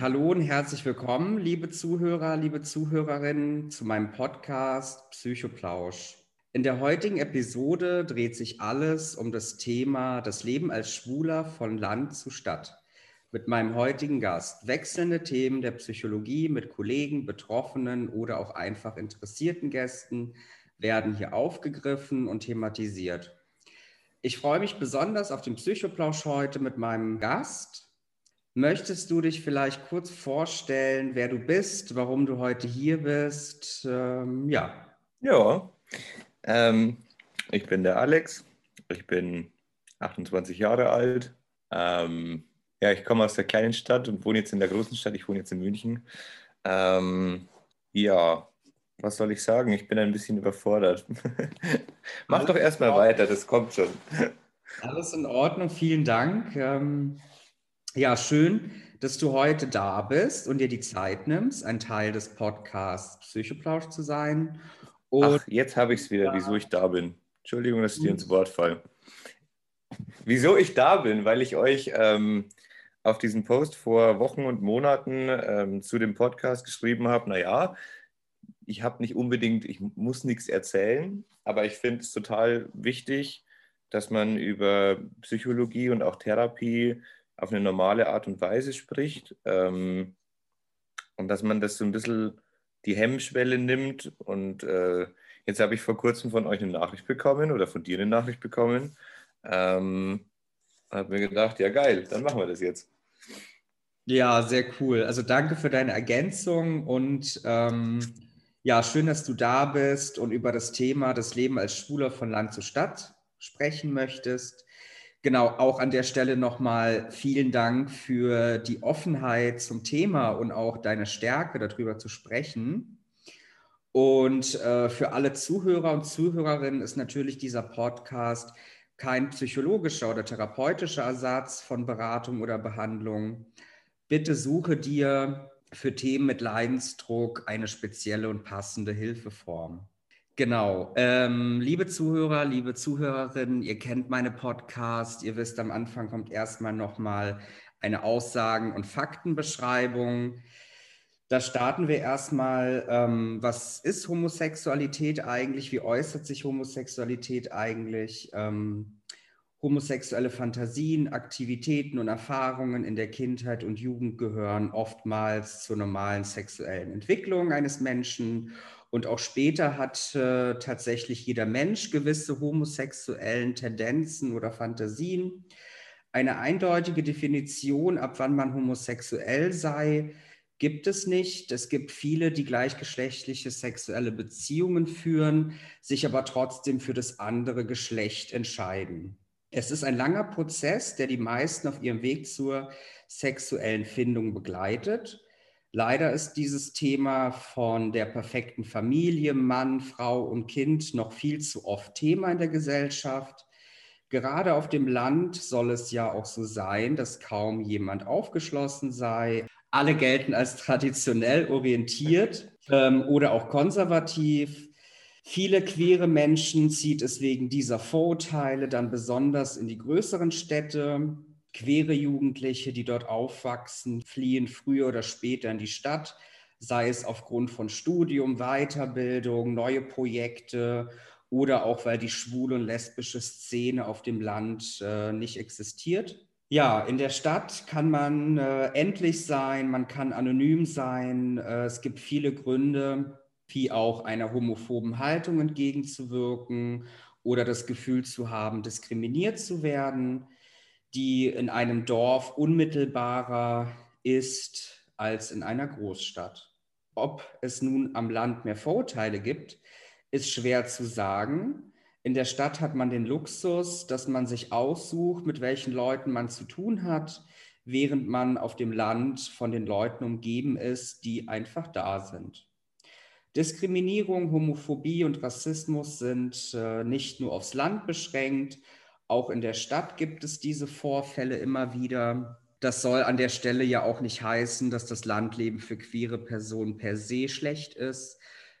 Hallo und herzlich willkommen, liebe Zuhörer, liebe Zuhörerinnen, zu meinem Podcast Psychoplausch. In der heutigen Episode dreht sich alles um das Thema das Leben als Schwuler von Land zu Stadt. Mit meinem heutigen Gast wechselnde Themen der Psychologie mit Kollegen, Betroffenen oder auch einfach interessierten Gästen werden hier aufgegriffen und thematisiert. Ich freue mich besonders auf den Psychoplausch heute mit meinem Gast. Möchtest du dich vielleicht kurz vorstellen, wer du bist, warum du heute hier bist? Ähm, ja. Ja, ähm, ich bin der Alex. Ich bin 28 Jahre alt. Ähm, ja, ich komme aus der kleinen Stadt und wohne jetzt in der großen Stadt. Ich wohne jetzt in München. Ähm, ja, was soll ich sagen? Ich bin ein bisschen überfordert. Mach doch erstmal weiter, das kommt schon. Alles in Ordnung, vielen Dank. Ja, schön, dass du heute da bist und dir die Zeit nimmst, ein Teil des Podcasts Psychoplausch zu sein. Und Ach, jetzt habe ich es wieder, wieso ich da bin. Entschuldigung, dass ich dir ins Wort falle. Wieso ich da bin, weil ich euch ähm, auf diesen Post vor Wochen und Monaten ähm, zu dem Podcast geschrieben habe, naja, ich habe nicht unbedingt, ich muss nichts erzählen, aber ich finde es total wichtig, dass man über Psychologie und auch Therapie auf eine normale Art und Weise spricht ähm, und dass man das so ein bisschen die Hemmschwelle nimmt. Und äh, jetzt habe ich vor kurzem von euch eine Nachricht bekommen oder von dir eine Nachricht bekommen. Ähm, habe mir gedacht, ja geil, dann machen wir das jetzt. Ja, sehr cool. Also danke für deine Ergänzung und ähm, ja, schön, dass du da bist und über das Thema das Leben als Schwuler von Land zu Stadt sprechen möchtest. Genau, auch an der Stelle nochmal vielen Dank für die Offenheit zum Thema und auch deine Stärke, darüber zu sprechen. Und äh, für alle Zuhörer und Zuhörerinnen ist natürlich dieser Podcast kein psychologischer oder therapeutischer Ersatz von Beratung oder Behandlung. Bitte suche dir für Themen mit Leidensdruck eine spezielle und passende Hilfeform. Genau. Ähm, liebe Zuhörer, liebe Zuhörerinnen, ihr kennt meine Podcast. Ihr wisst, am Anfang kommt erstmal nochmal eine Aussagen- und Faktenbeschreibung. Da starten wir erstmal, ähm, was ist Homosexualität eigentlich? Wie äußert sich Homosexualität eigentlich? Ähm, Homosexuelle Fantasien, Aktivitäten und Erfahrungen in der Kindheit und Jugend gehören oftmals zur normalen sexuellen Entwicklung eines Menschen. Und auch später hat äh, tatsächlich jeder Mensch gewisse homosexuellen Tendenzen oder Fantasien. Eine eindeutige Definition, ab wann man homosexuell sei, gibt es nicht. Es gibt viele, die gleichgeschlechtliche sexuelle Beziehungen führen, sich aber trotzdem für das andere Geschlecht entscheiden. Es ist ein langer Prozess, der die meisten auf ihrem Weg zur sexuellen Findung begleitet. Leider ist dieses Thema von der perfekten Familie, Mann, Frau und Kind noch viel zu oft Thema in der Gesellschaft. Gerade auf dem Land soll es ja auch so sein, dass kaum jemand aufgeschlossen sei. Alle gelten als traditionell orientiert ähm, oder auch konservativ. Viele queere Menschen zieht es wegen dieser Vorurteile dann besonders in die größeren Städte. Queere Jugendliche, die dort aufwachsen, fliehen früher oder später in die Stadt, sei es aufgrund von Studium, Weiterbildung, neue Projekte oder auch weil die schwule und lesbische Szene auf dem Land äh, nicht existiert. Ja, in der Stadt kann man äh, endlich sein, man kann anonym sein. Äh, es gibt viele Gründe, wie auch einer homophoben Haltung entgegenzuwirken oder das Gefühl zu haben, diskriminiert zu werden, die in einem Dorf unmittelbarer ist als in einer Großstadt. Ob es nun am Land mehr Vorurteile gibt, ist schwer zu sagen. In der Stadt hat man den Luxus, dass man sich aussucht, mit welchen Leuten man zu tun hat, während man auf dem Land von den Leuten umgeben ist, die einfach da sind. Diskriminierung, Homophobie und Rassismus sind äh, nicht nur aufs Land beschränkt, auch in der Stadt gibt es diese Vorfälle immer wieder. Das soll an der Stelle ja auch nicht heißen, dass das Landleben für queere Personen per se schlecht ist.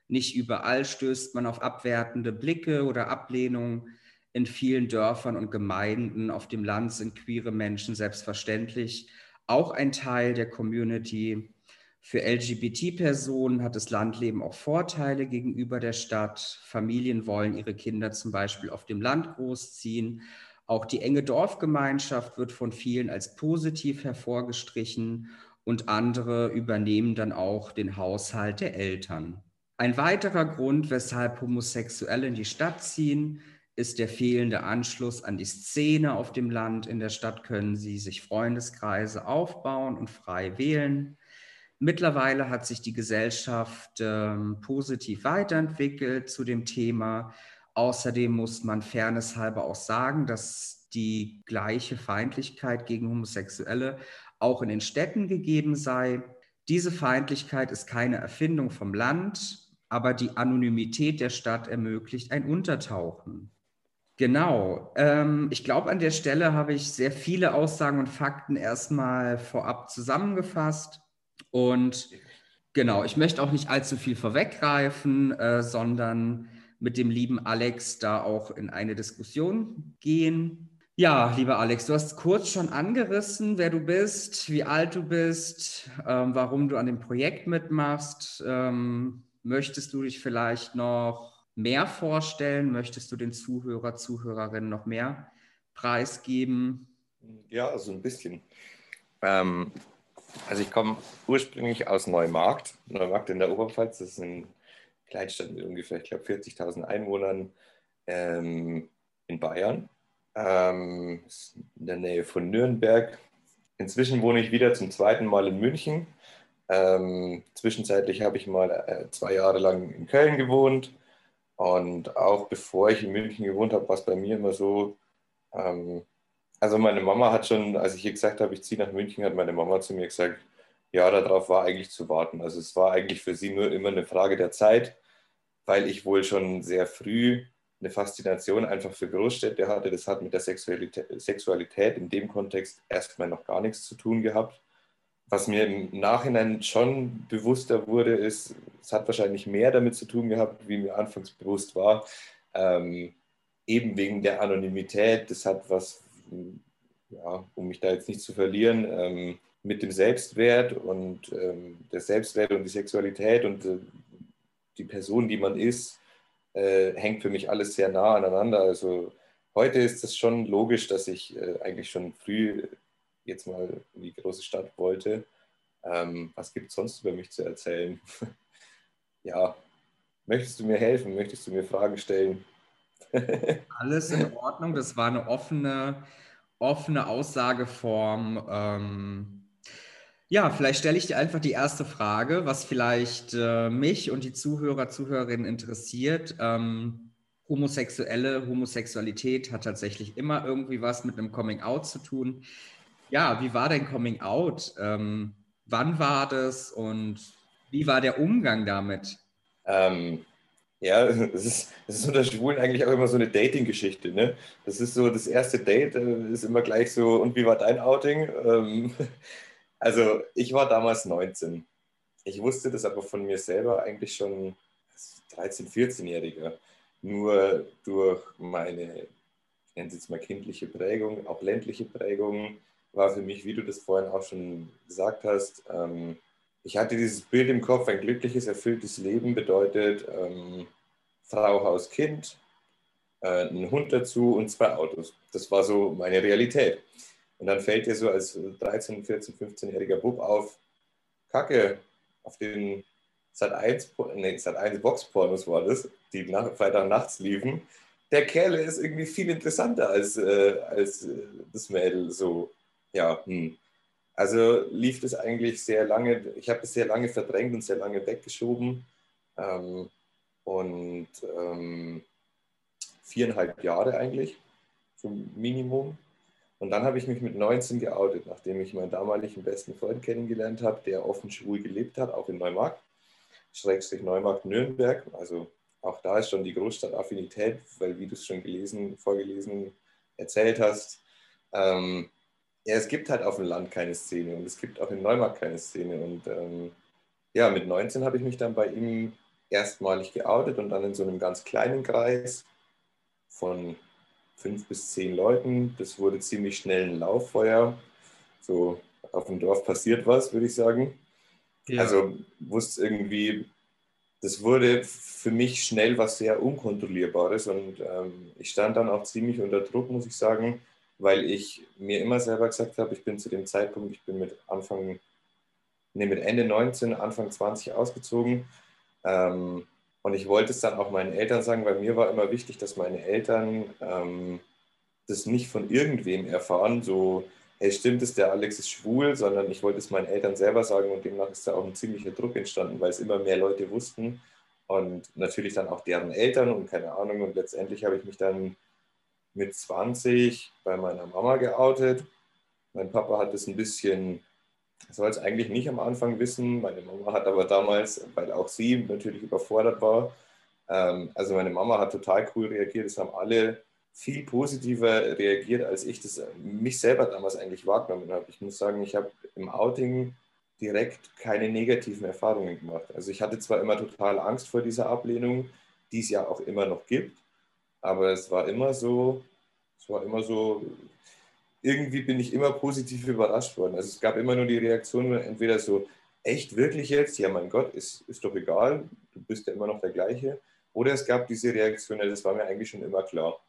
Nicht überall stößt man auf abwertende Blicke oder Ablehnung. In vielen Dörfern und Gemeinden auf dem Land sind queere Menschen selbstverständlich auch ein Teil der Community. Für LGBT-Personen hat das Landleben auch Vorteile gegenüber der Stadt. Familien wollen ihre Kinder zum Beispiel auf dem Land großziehen. Auch die enge Dorfgemeinschaft wird von vielen als positiv hervorgestrichen und andere übernehmen dann auch den Haushalt der Eltern. Ein weiterer Grund, weshalb Homosexuelle in die Stadt ziehen, ist der fehlende Anschluss an die Szene auf dem Land. In der Stadt können sie sich Freundeskreise aufbauen und frei wählen. Mittlerweile hat sich die Gesellschaft ähm, positiv weiterentwickelt zu dem Thema. Außerdem muss man fairnesshalber auch sagen, dass die gleiche Feindlichkeit gegen Homosexuelle auch in den Städten gegeben sei. Diese Feindlichkeit ist keine Erfindung vom Land, aber die Anonymität der Stadt ermöglicht ein Untertauchen. Genau. Ähm, ich glaube, an der Stelle habe ich sehr viele Aussagen und Fakten erstmal vorab zusammengefasst. Und genau, ich möchte auch nicht allzu viel vorweggreifen, äh, sondern mit dem lieben Alex da auch in eine Diskussion gehen. Ja, lieber Alex, du hast kurz schon angerissen, wer du bist, wie alt du bist, ähm, warum du an dem Projekt mitmachst. Ähm, möchtest du dich vielleicht noch mehr vorstellen? Möchtest du den Zuhörer, Zuhörerinnen noch mehr preisgeben? Ja, also ein bisschen. Ähm, also ich komme ursprünglich aus Neumarkt, Neumarkt in der Oberpfalz, das ist ein Kleinstadt mit ungefähr, ich glaube, 40.000 Einwohnern ähm, in Bayern, ähm, in der Nähe von Nürnberg. Inzwischen wohne ich wieder zum zweiten Mal in München. Ähm, zwischenzeitlich habe ich mal äh, zwei Jahre lang in Köln gewohnt. Und auch bevor ich in München gewohnt habe, war es bei mir immer so, ähm, also meine Mama hat schon, als ich ihr gesagt habe, ich ziehe nach München, hat meine Mama zu mir gesagt, ja, darauf war eigentlich zu warten. Also es war eigentlich für sie nur immer eine Frage der Zeit, weil ich wohl schon sehr früh eine Faszination einfach für Großstädte hatte. Das hat mit der Sexualität, Sexualität in dem Kontext erstmal noch gar nichts zu tun gehabt. Was mir im Nachhinein schon bewusster wurde, ist, es hat wahrscheinlich mehr damit zu tun gehabt, wie mir anfangs bewusst war. Ähm, eben wegen der Anonymität, das hat was ja, um mich da jetzt nicht zu verlieren, ähm, mit dem Selbstwert und ähm, der Selbstwert und die Sexualität und äh, die Person, die man ist, äh, hängt für mich alles sehr nah aneinander. Also heute ist es schon logisch, dass ich äh, eigentlich schon früh jetzt mal in die große Stadt wollte. Ähm, was gibt es sonst über mich zu erzählen? ja, möchtest du mir helfen? Möchtest du mir Fragen stellen? Alles in Ordnung. Das war eine offene, offene Aussageform. Ähm, ja, vielleicht stelle ich dir einfach die erste Frage, was vielleicht äh, mich und die Zuhörer, Zuhörerinnen interessiert. Ähm, Homosexuelle, Homosexualität hat tatsächlich immer irgendwie was mit einem Coming Out zu tun. Ja, wie war dein Coming Out? Ähm, wann war das und wie war der Umgang damit? Ähm, ja, das ist, das ist unter Schwulen eigentlich auch immer so eine Dating-Geschichte. Ne? Das ist so, das erste Date äh, ist immer gleich so, und wie war dein Outing? Ähm, also ich war damals 19. Ich wusste das aber von mir selber eigentlich schon 13-, 14-Jähriger. Nur durch meine, ich nenne es jetzt mal kindliche Prägung, auch ländliche Prägung, war für mich, wie du das vorhin auch schon gesagt hast, ähm, ich hatte dieses Bild im Kopf, ein glückliches, erfülltes Leben bedeutet ähm, Frau, Haus, Kind, äh, ein Hund dazu und zwei Autos. Das war so meine Realität. Und dann fällt dir so als 13, 14, 15-jähriger Bub auf, Kacke, auf den Sat 1, nee, Sat 1 Boxpornos war das, die nach, Freitag nachts liefen. Der Kerl ist irgendwie viel interessanter als, äh, als äh, das Mädel. So, ja, hm. Also lief das eigentlich sehr lange, ich habe es sehr lange verdrängt und sehr lange weggeschoben. Ähm, und ähm, viereinhalb Jahre eigentlich, zum Minimum. Und dann habe ich mich mit 19 geoutet, nachdem ich meinen damaligen besten Freund kennengelernt habe, der offen schwul gelebt hat, auch in Neumarkt, Schrägstrich Neumarkt Nürnberg. Also auch da ist schon die Großstadtaffinität, weil wie du es schon gelesen, vorgelesen, erzählt hast, ähm, ja, es gibt halt auf dem Land keine Szene und es gibt auch in Neumarkt keine Szene. Und ähm, ja, mit 19 habe ich mich dann bei ihm erstmalig geoutet und dann in so einem ganz kleinen Kreis von fünf bis zehn Leuten. Das wurde ziemlich schnell ein Lauffeuer. So auf dem Dorf passiert was, würde ich sagen. Ja. Also wusste irgendwie, das wurde für mich schnell was sehr Unkontrollierbares und ähm, ich stand dann auch ziemlich unter Druck, muss ich sagen, weil ich mir immer selber gesagt habe, ich bin zu dem Zeitpunkt, ich bin mit Anfang, nee, mit Ende 19, Anfang 20 ausgezogen ähm, und ich wollte es dann auch meinen Eltern sagen, weil mir war immer wichtig, dass meine Eltern ähm, das nicht von irgendwem erfahren, so hey, stimmt es, der Alex ist schwul, sondern ich wollte es meinen Eltern selber sagen und demnach ist da auch ein ziemlicher Druck entstanden, weil es immer mehr Leute wussten und natürlich dann auch deren Eltern und keine Ahnung. Und letztendlich habe ich mich dann mit 20 bei meiner Mama geoutet. Mein Papa hat es ein bisschen, soll es eigentlich nicht am Anfang wissen. Meine Mama hat aber damals, weil auch sie natürlich überfordert war, ähm, also meine Mama hat total cool reagiert. Es haben alle viel positiver reagiert, als ich das mich selber damals eigentlich wahrgenommen habe. Ich muss sagen, ich habe im Outing direkt keine negativen Erfahrungen gemacht. Also ich hatte zwar immer total Angst vor dieser Ablehnung, die es ja auch immer noch gibt, aber es war immer so, es war immer so, irgendwie bin ich immer positiv überrascht worden. Also es gab immer nur die Reaktion, entweder so, echt, wirklich jetzt? Ja, mein Gott, ist, ist doch egal, du bist ja immer noch der gleiche. Oder es gab diese Reaktion, das war mir eigentlich schon immer klar.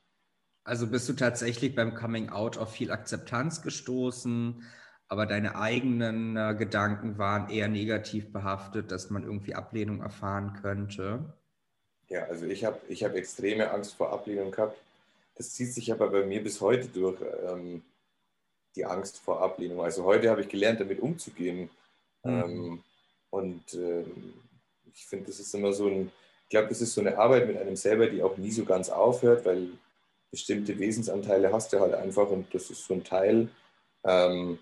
Also bist du tatsächlich beim Coming Out auf viel Akzeptanz gestoßen, aber deine eigenen äh, Gedanken waren eher negativ behaftet, dass man irgendwie Ablehnung erfahren könnte? Ja, also ich habe ich hab extreme Angst vor Ablehnung gehabt. Das zieht sich aber bei mir bis heute durch, ähm, die Angst vor Ablehnung. Also heute habe ich gelernt, damit umzugehen. Mhm. Ähm, und äh, ich finde, das ist immer so ein, ich glaube, das ist so eine Arbeit mit einem selber, die auch nie so ganz aufhört, weil bestimmte Wesensanteile hast du halt einfach und das ist so ein Teil. Ähm,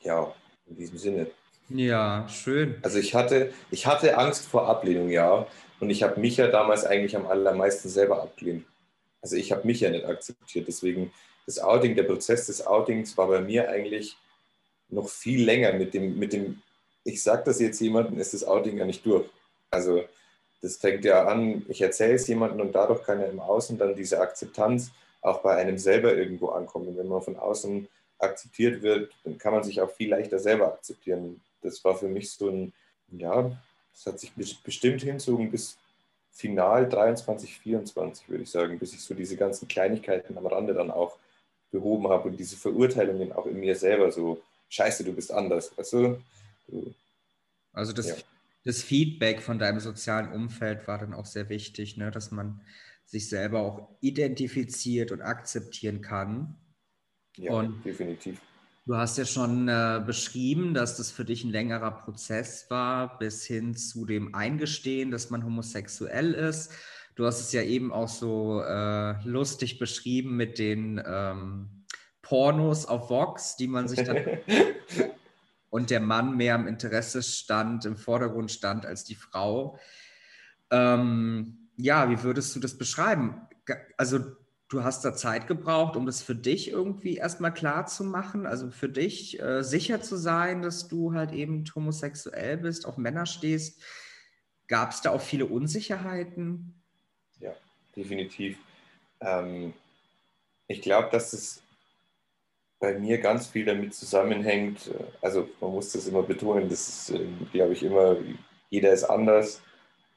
ja, in diesem Sinne. Ja, schön. Also ich hatte, ich hatte Angst vor Ablehnung, ja. Und ich habe mich ja damals eigentlich am allermeisten selber abgelehnt. Also ich habe mich ja nicht akzeptiert. Deswegen das Outing, der Prozess des Outings war bei mir eigentlich noch viel länger mit dem, mit dem, ich sage das jetzt jemandem, ist das Outing ja nicht durch. Also das fängt ja an, ich erzähle es jemandem und dadurch kann ja im Außen dann diese Akzeptanz auch bei einem selber irgendwo ankommt. Und wenn man von außen akzeptiert wird, dann kann man sich auch viel leichter selber akzeptieren. Das war für mich so ein, ja, das hat sich bestimmt hinzogen bis Final 23, 24, würde ich sagen, bis ich so diese ganzen Kleinigkeiten am Rande dann auch behoben habe und diese Verurteilungen auch in mir selber so, scheiße, du bist anders, weißt du? du also das, ja. das Feedback von deinem sozialen Umfeld war dann auch sehr wichtig, ne? dass man sich selber auch identifiziert und akzeptieren kann. Ja, und definitiv. Du hast ja schon äh, beschrieben, dass das für dich ein längerer Prozess war, bis hin zu dem Eingestehen, dass man homosexuell ist. Du hast es ja eben auch so äh, lustig beschrieben mit den ähm, Pornos auf Vox, die man sich dann und der Mann mehr im Interesse stand, im Vordergrund stand als die Frau. Ähm, ja, wie würdest du das beschreiben? Also du hast da Zeit gebraucht, um das für dich irgendwie erstmal klar zu machen, also für dich äh, sicher zu sein, dass du halt eben homosexuell bist, auf Männer stehst. Gab es da auch viele Unsicherheiten? Definitiv. Ähm, ich glaube, dass es bei mir ganz viel damit zusammenhängt. Also man muss das immer betonen, das ist, äh, glaube ich, immer, jeder ist anders.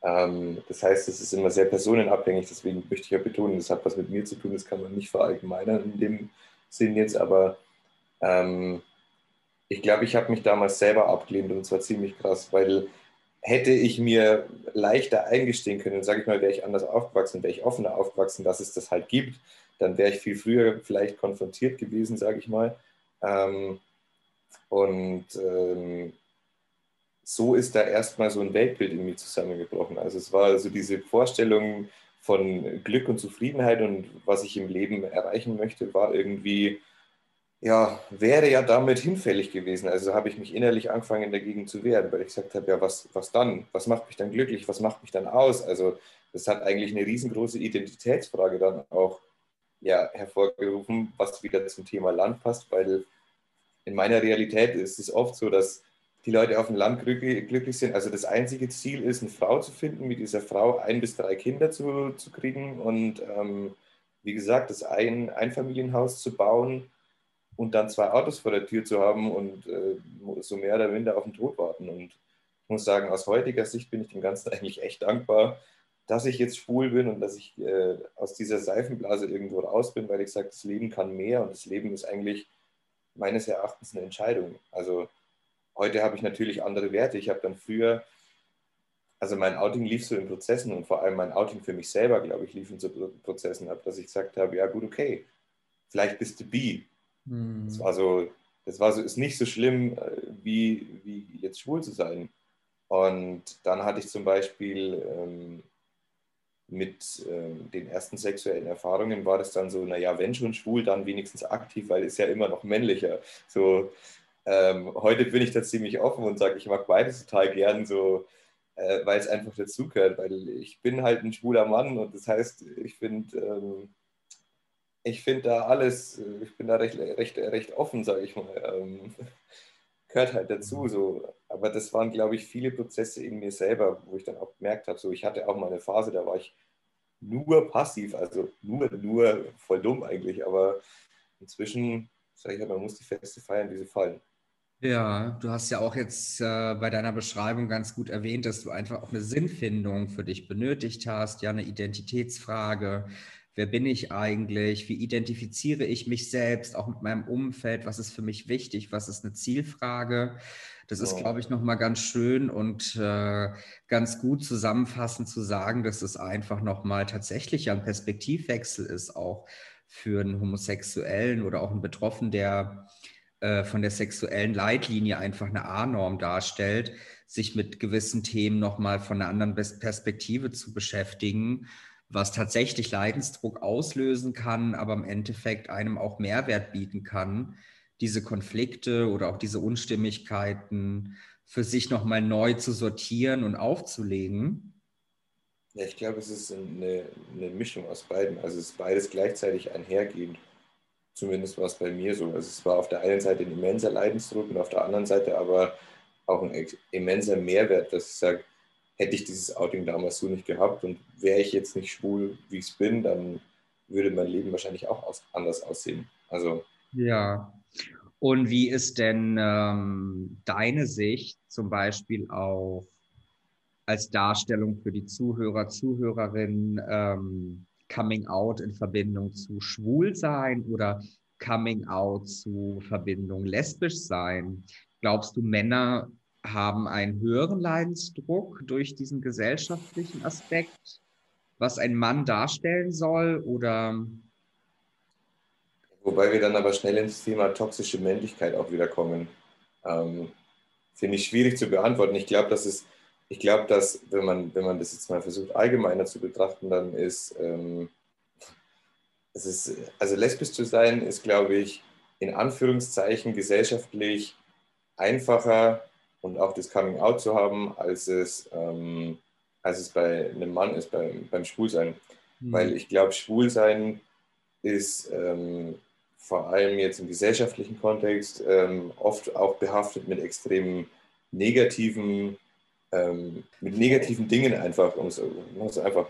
Ähm, das heißt, es ist immer sehr personenabhängig, deswegen möchte ich ja betonen, das hat was mit mir zu tun, das kann man nicht verallgemeinern in dem Sinn jetzt, aber ähm, ich glaube, ich habe mich damals selber abgelehnt und zwar ziemlich krass, weil hätte ich mir leichter eingestehen können, sage ich mal, wäre ich anders aufgewachsen, wäre ich offener aufgewachsen, dass es das halt gibt, dann wäre ich viel früher vielleicht konfrontiert gewesen, sage ich mal. Ähm, und ähm, so ist da erstmal so ein Weltbild in mir zusammengebrochen. Also es war so diese Vorstellung von Glück und Zufriedenheit und was ich im Leben erreichen möchte, war irgendwie, ja, wäre ja damit hinfällig gewesen. Also habe ich mich innerlich angefangen dagegen zu wehren, weil ich gesagt habe, ja, was, was dann? Was macht mich dann glücklich? Was macht mich dann aus? Also das hat eigentlich eine riesengroße Identitätsfrage dann auch ja, hervorgerufen, was wieder zum Thema Land passt, weil in meiner Realität ist es oft so, dass die Leute auf dem Land glücklich sind. Also das einzige Ziel ist, eine Frau zu finden, mit dieser Frau ein bis drei Kinder zu, zu kriegen und ähm, wie gesagt, das ein Einfamilienhaus zu bauen. Und dann zwei Autos vor der Tür zu haben und äh, so mehr oder minder auf den Tod warten. Und ich muss sagen, aus heutiger Sicht bin ich dem Ganzen eigentlich echt dankbar, dass ich jetzt schwul bin und dass ich äh, aus dieser Seifenblase irgendwo raus bin, weil ich sage, das Leben kann mehr und das Leben ist eigentlich meines Erachtens eine Entscheidung. Also heute habe ich natürlich andere Werte. Ich habe dann früher, also mein Outing lief so in Prozessen und vor allem mein Outing für mich selber, glaube ich, lief in so Prozessen ab, dass ich gesagt habe, ja gut, okay, vielleicht bist du bi. Hm. Das war so, das war so, ist nicht so schlimm, äh, wie, wie jetzt schwul zu sein. Und dann hatte ich zum Beispiel ähm, mit ähm, den ersten sexuellen Erfahrungen war das dann so, naja, wenn schon schwul, dann wenigstens aktiv, weil es ja immer noch männlicher. So, ähm, heute bin ich da ziemlich offen und sage, ich mag beides total gern, so, äh, weil es einfach dazugehört, weil ich bin halt ein schwuler Mann und das heißt, ich finde, ähm, ich finde da alles, ich bin da recht, recht, recht offen, sage ich mal. Ähm, gehört halt dazu. So. Aber das waren, glaube ich, viele Prozesse in mir selber, wo ich dann auch gemerkt habe, so ich hatte auch mal eine Phase, da war ich nur passiv, also nur, nur voll dumm eigentlich. Aber inzwischen, sage ich ja, man muss die Feste feiern, wie sie fallen. Ja, du hast ja auch jetzt äh, bei deiner Beschreibung ganz gut erwähnt, dass du einfach auch eine Sinnfindung für dich benötigt hast, ja, eine Identitätsfrage, wer bin ich eigentlich, wie identifiziere ich mich selbst, auch mit meinem Umfeld, was ist für mich wichtig, was ist eine Zielfrage. Das ist, glaube ich, nochmal ganz schön und äh, ganz gut zusammenfassend zu sagen, dass es einfach nochmal tatsächlich ein Perspektivwechsel ist, auch für einen Homosexuellen oder auch einen Betroffenen, der äh, von der sexuellen Leitlinie einfach eine A-Norm darstellt, sich mit gewissen Themen nochmal von einer anderen Perspektive zu beschäftigen was tatsächlich Leidensdruck auslösen kann, aber im Endeffekt einem auch Mehrwert bieten kann, diese Konflikte oder auch diese Unstimmigkeiten für sich nochmal neu zu sortieren und aufzulegen? Ich glaube, es ist eine, eine, Mischung aus beiden. Also es ist beides gleichzeitig einhergehend. Zumindest war es bei mir so. Also es war auf der einen Seite ein immenser Leidensdruck und auf der anderen Seite aber auch ein immenser Mehrwert, dass ich sage, hätte ich dieses Outing damals so nicht gehabt und wäre ich jetzt nicht schwul, wie ich es bin, dann würde mein Leben wahrscheinlich auch anders aussehen. Also ja. Und wie ist denn ähm, deine Sicht zum Beispiel auch als Darstellung für die Zuhörer, Zuhörerinnen ähm, Coming Out in Verbindung zu Schwulsein oder Coming Out zu Verbindung lesbisch sein? Glaubst du, Männer haben einen höheren Leidensdruck durch diesen gesellschaftlichen Aspekt, was ein Mann darstellen soll? Oder Wobei wir dann aber schnell ins Thema toxische Männlichkeit auch wieder kommen. Ähm, Finde ich schwierig zu beantworten. Ich glaube, dass es, ich glaube, dass, wenn man, wenn man das jetzt mal versucht, allgemeiner zu betrachten, dann ist, ähm, es ist, also lesbisch zu sein, ist, glaube ich, in Anführungszeichen gesellschaftlich einfacher und auch das Coming Out zu haben, als es, ähm, als es bei einem Mann ist, beim, beim Schwulsein. Mhm. Weil ich glaube, Schwulsein ist ähm, vor allem jetzt im gesellschaftlichen Kontext ähm, oft auch behaftet mit extrem negativen, ähm, mit negativen Dingen einfach. Um es einfach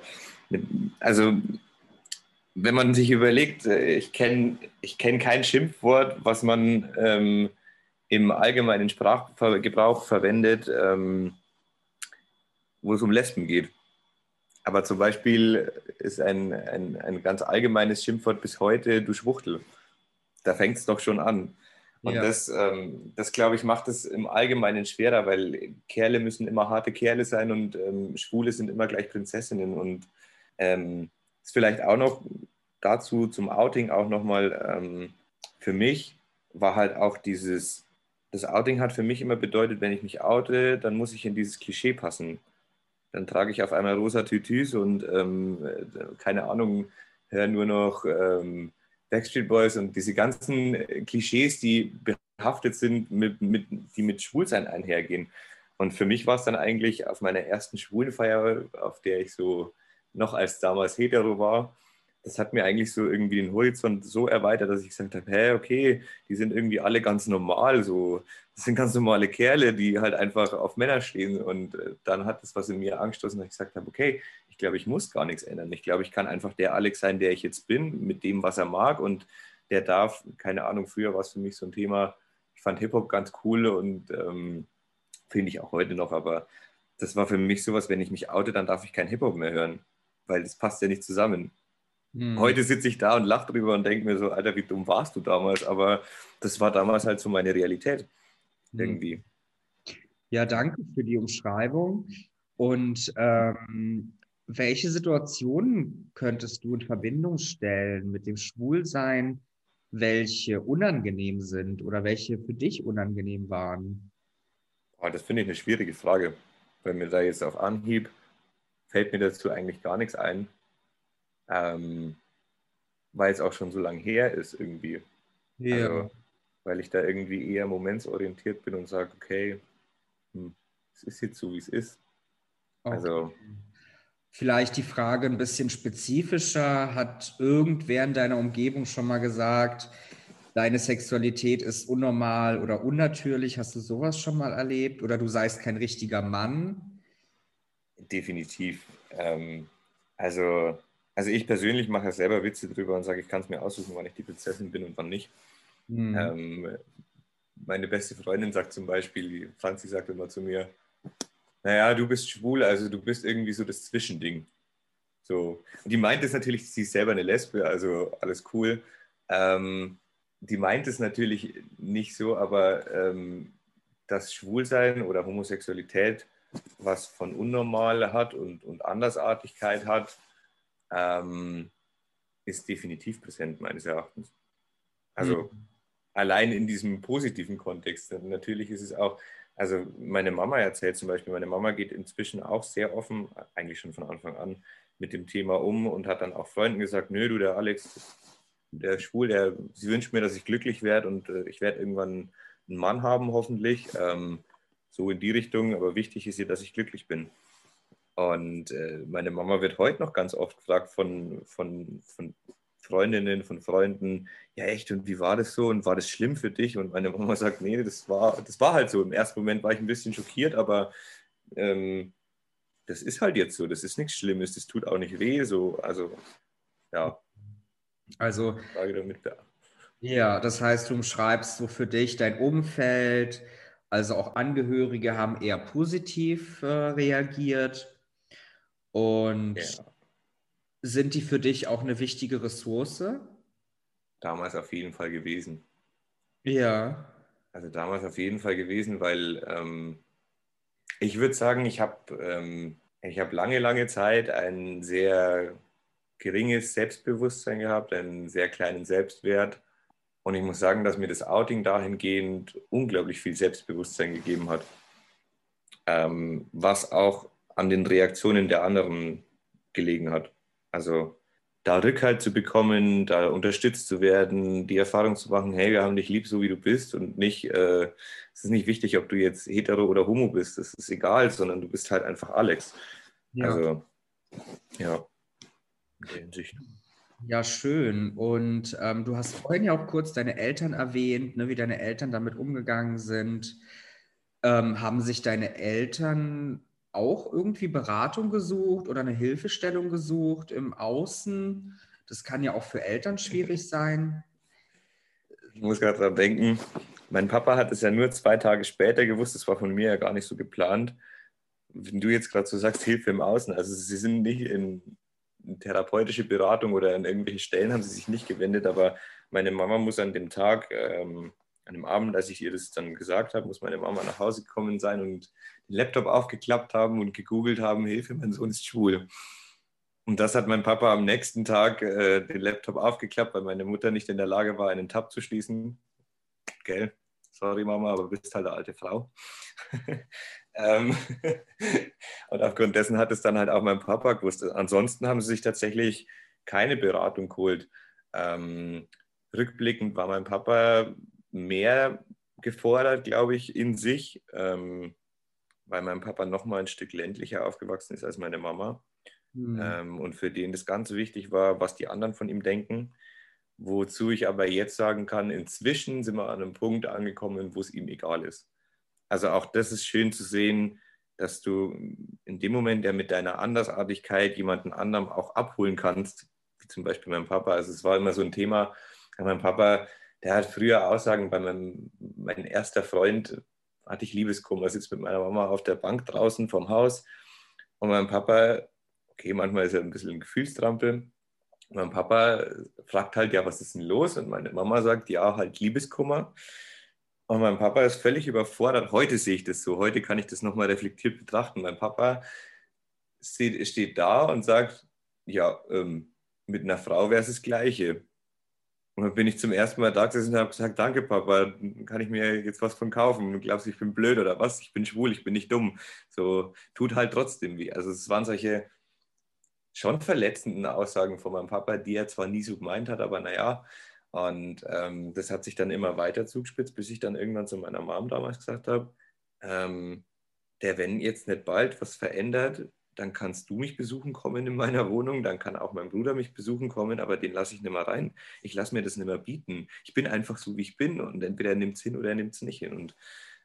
mit, also wenn man sich überlegt, äh, ich kenne ich kenn kein Schimpfwort, was man ähm, im allgemeinen Sprachgebrauch verwendet, ähm, wo es um Lesben geht. Aber zum Beispiel ist ein, ein, ein ganz allgemeines Schimpfwort bis heute, du Schwuchtel. Da fängt es doch schon an. Und ja. das, ähm, das glaube ich, macht es im Allgemeinen schwerer, weil Kerle müssen immer harte Kerle sein und ähm, Schwule sind immer gleich Prinzessinnen. Und ähm, ist vielleicht auch noch dazu zum Outing auch nochmal ähm, für mich war halt auch dieses das Outing hat für mich immer bedeutet, wenn ich mich oute, dann muss ich in dieses Klischee passen. Dann trage ich auf einmal rosa Tütüs und ähm, keine Ahnung, höre nur noch ähm, Backstreet Boys und diese ganzen Klischees, die behaftet sind, mit, mit, die mit Schwulsein einhergehen. Und für mich war es dann eigentlich auf meiner ersten Schwulenfeier, auf der ich so noch als damals hetero war, das hat mir eigentlich so irgendwie den Horizont so erweitert, dass ich gesagt habe, hä, okay, die sind irgendwie alle ganz normal, so, das sind ganz normale Kerle, die halt einfach auf Männer stehen. Und äh, dann hat das was in mir angestoßen, dass ich gesagt habe, okay, ich glaube, ich muss gar nichts ändern. Ich glaube, ich kann einfach der Alex sein, der ich jetzt bin, mit dem, was er mag. Und der darf, keine Ahnung, früher war es für mich so ein Thema, ich fand Hip-Hop ganz cool und ähm, finde ich auch heute noch, aber das war für mich sowas, wenn ich mich oute, dann darf ich kein Hip-Hop mehr hören, weil das passt ja nicht zusammen. Hm. Heute sitze ich da und lache drüber und denke mir so, Alter, wie dumm warst du damals? Aber das war damals halt so meine Realität. Hm. Irgendwie. Ja, danke für die Umschreibung. Und ähm, welche Situationen könntest du in Verbindung stellen mit dem Schwulsein, welche unangenehm sind oder welche für dich unangenehm waren? Oh, das finde ich eine schwierige Frage. Wenn mir da jetzt auf Anhieb fällt mir dazu eigentlich gar nichts ein, ähm, weil es auch schon so lange her ist irgendwie. Ja. Also, weil ich da irgendwie eher momentsorientiert bin und sage, okay, hm, es ist jetzt so, wie es ist. Okay. Also Vielleicht die Frage ein bisschen spezifischer. Hat irgendwer in deiner Umgebung schon mal gesagt, deine Sexualität ist unnormal oder unnatürlich? Hast du sowas schon mal erlebt? Oder du seist kein richtiger Mann? Definitiv. Ähm, also, also ich persönlich mache selber Witze drüber und sage, ich kann es mir aussuchen, wann ich die Prinzessin bin und wann nicht. Mhm. Ähm, meine beste Freundin sagt zum Beispiel, Franzi sagt immer zu mir, naja, du bist schwul, also du bist irgendwie so das Zwischending. So. Und die meint es natürlich, sie ist selber eine Lesbe, also alles cool. Ähm, die meint es natürlich nicht so, aber ähm, das Schwulsein oder Homosexualität, was von unnormal hat und, und Andersartigkeit hat, ähm, ist definitiv präsent, meines Erachtens. Also mhm. allein in diesem positiven Kontext. Natürlich ist es auch, also meine Mama erzählt zum Beispiel, meine Mama geht inzwischen auch sehr offen, eigentlich schon von Anfang an, mit dem Thema um und hat dann auch Freunden gesagt, nö, du, der Alex, der schwul, der, sie wünscht mir, dass ich glücklich werde und äh, ich werde irgendwann einen Mann haben, hoffentlich. Ähm, so in die Richtung, aber wichtig ist ihr, dass ich glücklich bin. Und äh, meine Mama wird heute noch ganz oft gefragt von, von, von Freundinnen, von Freunden, ja echt, und wie war das so und war das schlimm für dich? Und meine Mama sagt, nee, das war, das war halt so. Im ersten Moment war ich ein bisschen schockiert, aber ähm, das ist halt jetzt so, das ist nichts Schlimmes, das tut auch nicht weh, so, also ja. Also, ja, das heißt, du schreibst so für dich dein Umfeld, also auch Angehörige haben eher positiv äh, reagiert und ja sind die für dich auch eine wichtige Ressource? Damals auf jeden Fall gewesen. Ja. Also damals auf jeden Fall gewesen, weil ähm, ich würde sagen, ich habe ähm, hab lange, lange Zeit ein sehr geringes Selbstbewusstsein gehabt, einen sehr kleinen Selbstwert. Und ich muss sagen, dass mir das Outing dahingehend unglaublich viel Selbstbewusstsein gegeben hat. Ähm, was auch an den Reaktionen der anderen gelegen hat. Also da Rückhalt zu bekommen, da unterstützt zu werden, die Erfahrung zu machen, hey, wir haben dich lieb, so wie du bist und nicht, äh, es ist nicht wichtig, ob du jetzt hetero oder homo bist, das ist egal, sondern du bist halt einfach Alex. Ja. Also, ja, in der Hinsicht. Ja, schön. Und ähm, du hast vorhin ja auch kurz deine Eltern erwähnt, ne, wie deine Eltern damit umgegangen sind. Ähm, haben sich deine Eltern auch irgendwie Beratung gesucht oder eine Hilfestellung gesucht im Außen? Das kann ja auch für Eltern schwierig sein. Ich muss gerade dran denken, mein Papa hat es ja nur zwei Tage später gewusst, das war von mir ja gar nicht so geplant. Wenn du jetzt gerade so sagst, Hilfe im Außen, also sie sind nicht in, in therapeutische Beratung oder an irgendwelche Stellen haben sie sich nicht gewendet, aber meine Mama muss an dem Tag ähm, an dem Abend, als ich ihr das dann gesagt habe, muss meine Mama nach Hause gekommen sein und den Laptop aufgeklappt haben und gegoogelt haben, Hilfe, mein Sohn ist schwul. Und das hat mein Papa am nächsten Tag äh, den Laptop aufgeklappt, weil meine Mutter nicht in der Lage war, einen Tab zu schließen. Gell? Sorry, Mama, aber du bist halt eine alte Frau. ähm, und aufgrund dessen hat es dann halt auch mein Papa gewusst. Ansonsten haben sie sich tatsächlich keine Beratung geholt. Ähm, rückblickend war mein Papa mehr gefordert, glaube ich, in sich, ähm, weil mein Papa noch mal ein Stück ländlicher aufgewachsen ist als meine Mama. Mhm. Ähm, und für den das ganz wichtig war, was die anderen von ihm denken. Wozu ich aber jetzt sagen kann, inzwischen sind wir an einem Punkt angekommen, wo es ihm egal ist. Also auch das ist schön zu sehen, dass du in dem Moment, der mit deiner Andersartigkeit jemanden anderem auch abholen kannst, wie zum Beispiel mein Papa. Also es war immer so ein Thema, mein Papa, der hat früher Aussagen bei meinem mein erster Freund, hatte ich Liebeskummer, sitzt mit meiner Mama auf der Bank draußen vom Haus und mein Papa, okay, manchmal ist er ein bisschen ein Gefühlstrampel. Mein Papa fragt halt, ja, was ist denn los? Und meine Mama sagt, ja, halt Liebeskummer. Und mein Papa ist völlig überfordert. Heute sehe ich das so. Heute kann ich das nochmal reflektiert betrachten. Mein Papa steht, steht da und sagt, ja, ähm, mit einer Frau wäre es das Gleiche. Und dann bin ich zum ersten Mal da gesessen und habe gesagt, danke Papa, kann ich mir jetzt was von kaufen? Du glaubst, ich bin blöd oder was? Ich bin schwul, ich bin nicht dumm. So, tut halt trotzdem weh. Also es waren solche schon verletzenden Aussagen von meinem Papa, die er zwar nie so gemeint hat, aber naja. Und ähm, das hat sich dann immer weiter zugespitzt, bis ich dann irgendwann zu meiner Mom damals gesagt habe, ähm, der, wenn jetzt nicht bald was verändert, dann kannst du mich besuchen kommen in meiner Wohnung, dann kann auch mein Bruder mich besuchen kommen, aber den lasse ich nicht mehr rein. Ich lasse mir das nicht mehr bieten. Ich bin einfach so, wie ich bin und entweder er nimmt es hin oder er nimmt es nicht hin. Und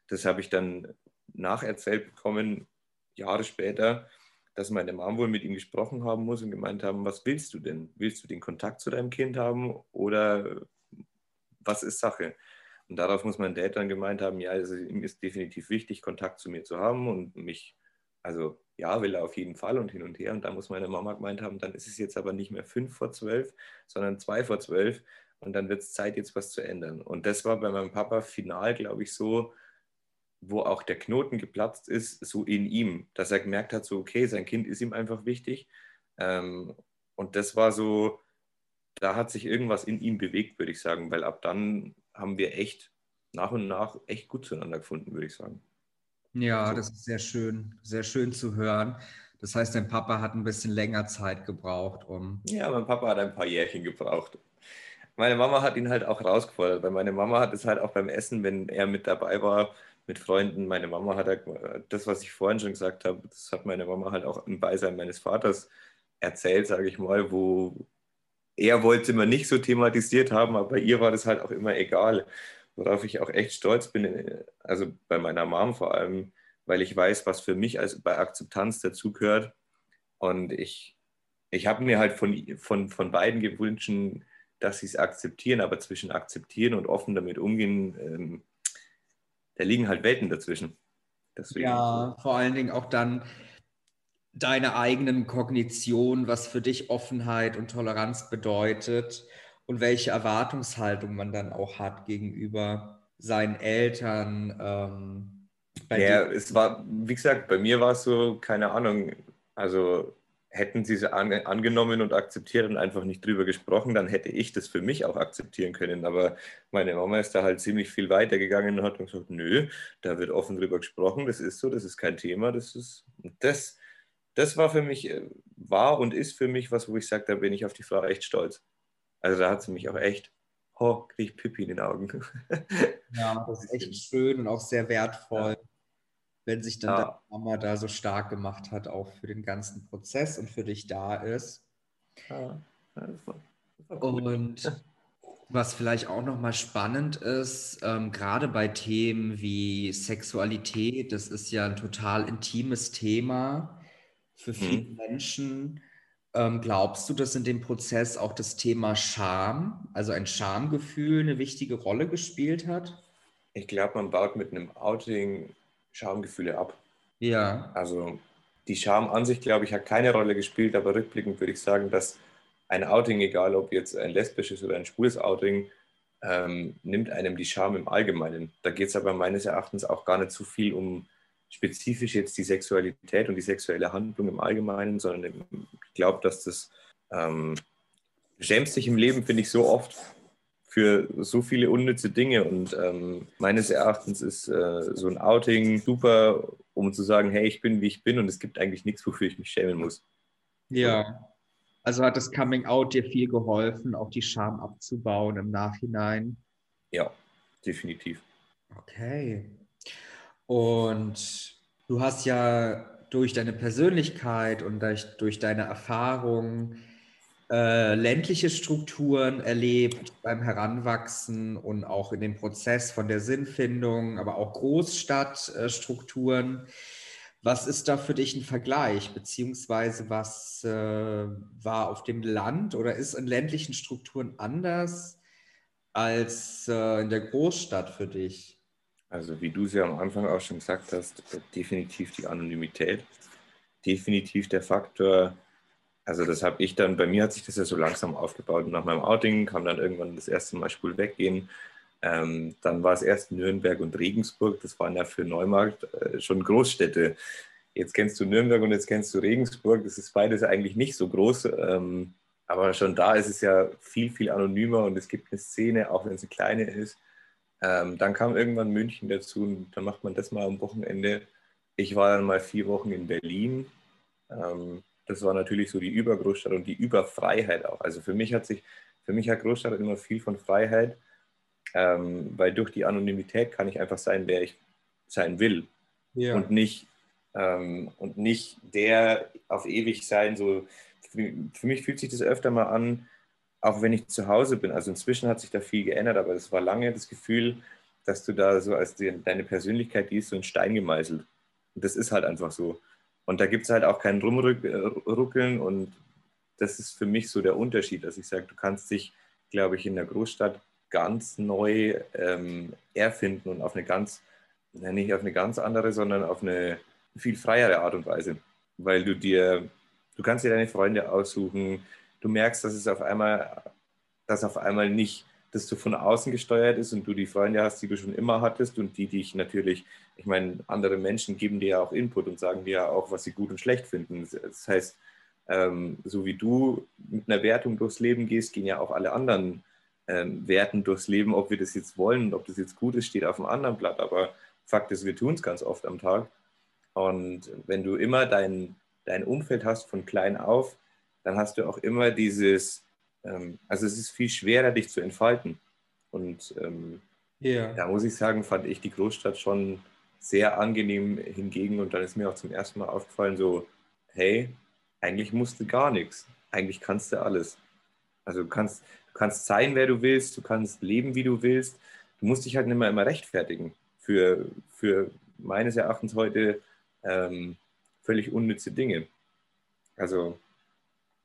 das habe ich dann nacherzählt bekommen, Jahre später, dass meine Mom wohl mit ihm gesprochen haben muss und gemeint haben, was willst du denn? Willst du den Kontakt zu deinem Kind haben oder was ist Sache? Und darauf muss mein Dad dann gemeint haben, ja, also ihm ist definitiv wichtig, Kontakt zu mir zu haben und mich also ja, will er auf jeden Fall und hin und her. Und da muss meine Mama gemeint haben, dann ist es jetzt aber nicht mehr fünf vor zwölf, sondern zwei vor zwölf. Und dann wird es Zeit, jetzt was zu ändern. Und das war bei meinem Papa final, glaube ich, so, wo auch der Knoten geplatzt ist, so in ihm, dass er gemerkt hat, so, okay, sein Kind ist ihm einfach wichtig. Ähm, und das war so, da hat sich irgendwas in ihm bewegt, würde ich sagen, weil ab dann haben wir echt nach und nach echt gut zueinander gefunden, würde ich sagen. Ja, das ist sehr schön, sehr schön zu hören. Das heißt, dein Papa hat ein bisschen länger Zeit gebraucht, um. Ja, mein Papa hat ein paar Jährchen gebraucht. Meine Mama hat ihn halt auch rausgefordert, weil meine Mama hat es halt auch beim Essen, wenn er mit dabei war, mit Freunden, meine Mama hat das, was ich vorhin schon gesagt habe, das hat meine Mama halt auch im Beisein meines Vaters erzählt, sage ich mal, wo er wollte immer nicht so thematisiert haben, aber bei ihr war das halt auch immer egal worauf ich auch echt stolz bin, also bei meiner Mom vor allem, weil ich weiß, was für mich als bei Akzeptanz dazugehört. Und ich, ich habe mir halt von, von, von beiden gewünscht, dass sie es akzeptieren, aber zwischen akzeptieren und offen damit umgehen, ähm, da liegen halt Welten dazwischen. Deswegen ja, vor allen Dingen auch dann deine eigenen Kognition, was für dich Offenheit und Toleranz bedeutet und welche Erwartungshaltung man dann auch hat gegenüber seinen Eltern. Ähm, ja, es war, wie gesagt, bei mir war es so, keine Ahnung, also hätten sie es an, angenommen und akzeptiert und einfach nicht drüber gesprochen, dann hätte ich das für mich auch akzeptieren können. Aber meine Mama ist da halt ziemlich viel weiter gegangen und hat gesagt, nö, da wird offen drüber gesprochen, das ist so, das ist kein Thema, das ist, das, das war für mich, äh, war und ist für mich was, wo ich sage, da bin ich auf die Frau echt stolz. Also da hat sie mich auch echt, oh, kriege ich Pippi in den Augen. ja, das ist echt schön und auch sehr wertvoll, ja. wenn sich dann ja. deine Mama da so stark gemacht hat, auch für den ganzen Prozess und für dich da ist. Ja, das war, das war und was vielleicht auch nochmal spannend ist, ähm, gerade bei Themen wie Sexualität, das ist ja ein total intimes Thema für viele mhm. Menschen. Ähm, glaubst du, dass in dem Prozess auch das Thema Scham, also ein Schamgefühl, eine wichtige Rolle gespielt hat? Ich glaube, man baut mit einem Outing Schamgefühle ab. Ja. Also die Scham an sich, glaube ich, hat keine Rolle gespielt, aber rückblickend würde ich sagen, dass ein Outing, egal ob jetzt ein lesbisches oder ein schwules Outing, ähm, nimmt einem die Scham im Allgemeinen. Da geht es aber meines Erachtens auch gar nicht so viel um spezifisch jetzt die Sexualität und die sexuelle Handlung im Allgemeinen, sondern ich glaube, dass das ähm, schämt sich im Leben, finde ich, so oft für so viele unnütze Dinge. Und ähm, meines Erachtens ist äh, so ein Outing super, um zu sagen, hey, ich bin, wie ich bin und es gibt eigentlich nichts, wofür ich mich schämen muss. Ja. Also hat das Coming Out dir viel geholfen, auch die Scham abzubauen im Nachhinein? Ja, definitiv. Okay. Und du hast ja durch deine Persönlichkeit und durch, deine Erfahrung äh, ländliche Strukturen erlebt beim Heranwachsen und auch in dem Prozess von der Sinnfindung, aber auch Großstadtstrukturen. Was ist da für dich ein Vergleich, beziehungsweise was äh, war auf dem Land oder ist in ländlichen Strukturen anders als äh, in der Großstadt für dich? Also wie du es ja am Anfang auch schon gesagt hast, definitiv die Anonymität, definitiv der Faktor, also das habe ich dann, bei mir hat sich das ja so langsam aufgebaut. Nach meinem Outing kam dann irgendwann das erste Mal Spul weggehen. Ähm, dann war es erst Nürnberg und Regensburg, das waren ja für Neumarkt äh, schon Großstädte. Jetzt kennst du Nürnberg und jetzt kennst du Regensburg, das ist beides eigentlich nicht so groß. Ähm, aber schon da ist es ja viel, viel anonymer und es gibt eine Szene, auch wenn es eine kleine ist. Ähm, dann kam irgendwann München dazu und dann macht man das mal am Wochenende. Ich war dann mal vier Wochen in Berlin. Ähm, das war natürlich so die Übergroßstadt und die Überfreiheit auch. Also für mich hat sich, für mich hat Großstadt immer viel von Freiheit, ähm, weil durch die Anonymität kann ich einfach sein, wer ich sein will ja. und nicht ähm, und nicht der auf ewig sein. So für, für mich fühlt sich das öfter mal an, auch wenn ich zu Hause bin. Also inzwischen hat sich da viel geändert, aber es war lange das Gefühl, dass du da so als die, deine Persönlichkeit, die ist so in Stein gemeißelt. Und das ist halt einfach so. Und da gibt es halt auch kein Rumruckeln und das ist für mich so der Unterschied, dass ich sage, du kannst dich, glaube ich, in der Großstadt ganz neu ähm, erfinden und auf eine ganz, nicht auf eine ganz andere, sondern auf eine viel freiere Art und Weise. Weil du dir, du kannst dir deine Freunde aussuchen, du merkst, dass es auf einmal, dass auf einmal nicht, dass du von außen gesteuert ist und du die Freunde hast, die du schon immer hattest und die dich natürlich, ich meine, andere Menschen geben dir ja auch Input und sagen dir ja auch, was sie gut und schlecht finden. Das heißt, ähm, so wie du mit einer Wertung durchs Leben gehst, gehen ja auch alle anderen ähm, Werten durchs Leben. Ob wir das jetzt wollen und ob das jetzt gut ist, steht auf einem anderen Blatt. Aber Fakt ist, wir tun es ganz oft am Tag. Und wenn du immer dein, dein Umfeld hast von klein auf, dann hast du auch immer dieses, ähm, also es ist viel schwerer, dich zu entfalten. Und ähm, yeah. da muss ich sagen, fand ich die Großstadt schon sehr angenehm hingegen. Und dann ist mir auch zum ersten Mal aufgefallen, so, hey, eigentlich musst du gar nichts. Eigentlich kannst du alles. Also du kannst, du kannst sein, wer du willst, du kannst leben, wie du willst. Du musst dich halt nicht mehr immer rechtfertigen für, für meines Erachtens heute ähm, völlig unnütze Dinge. Also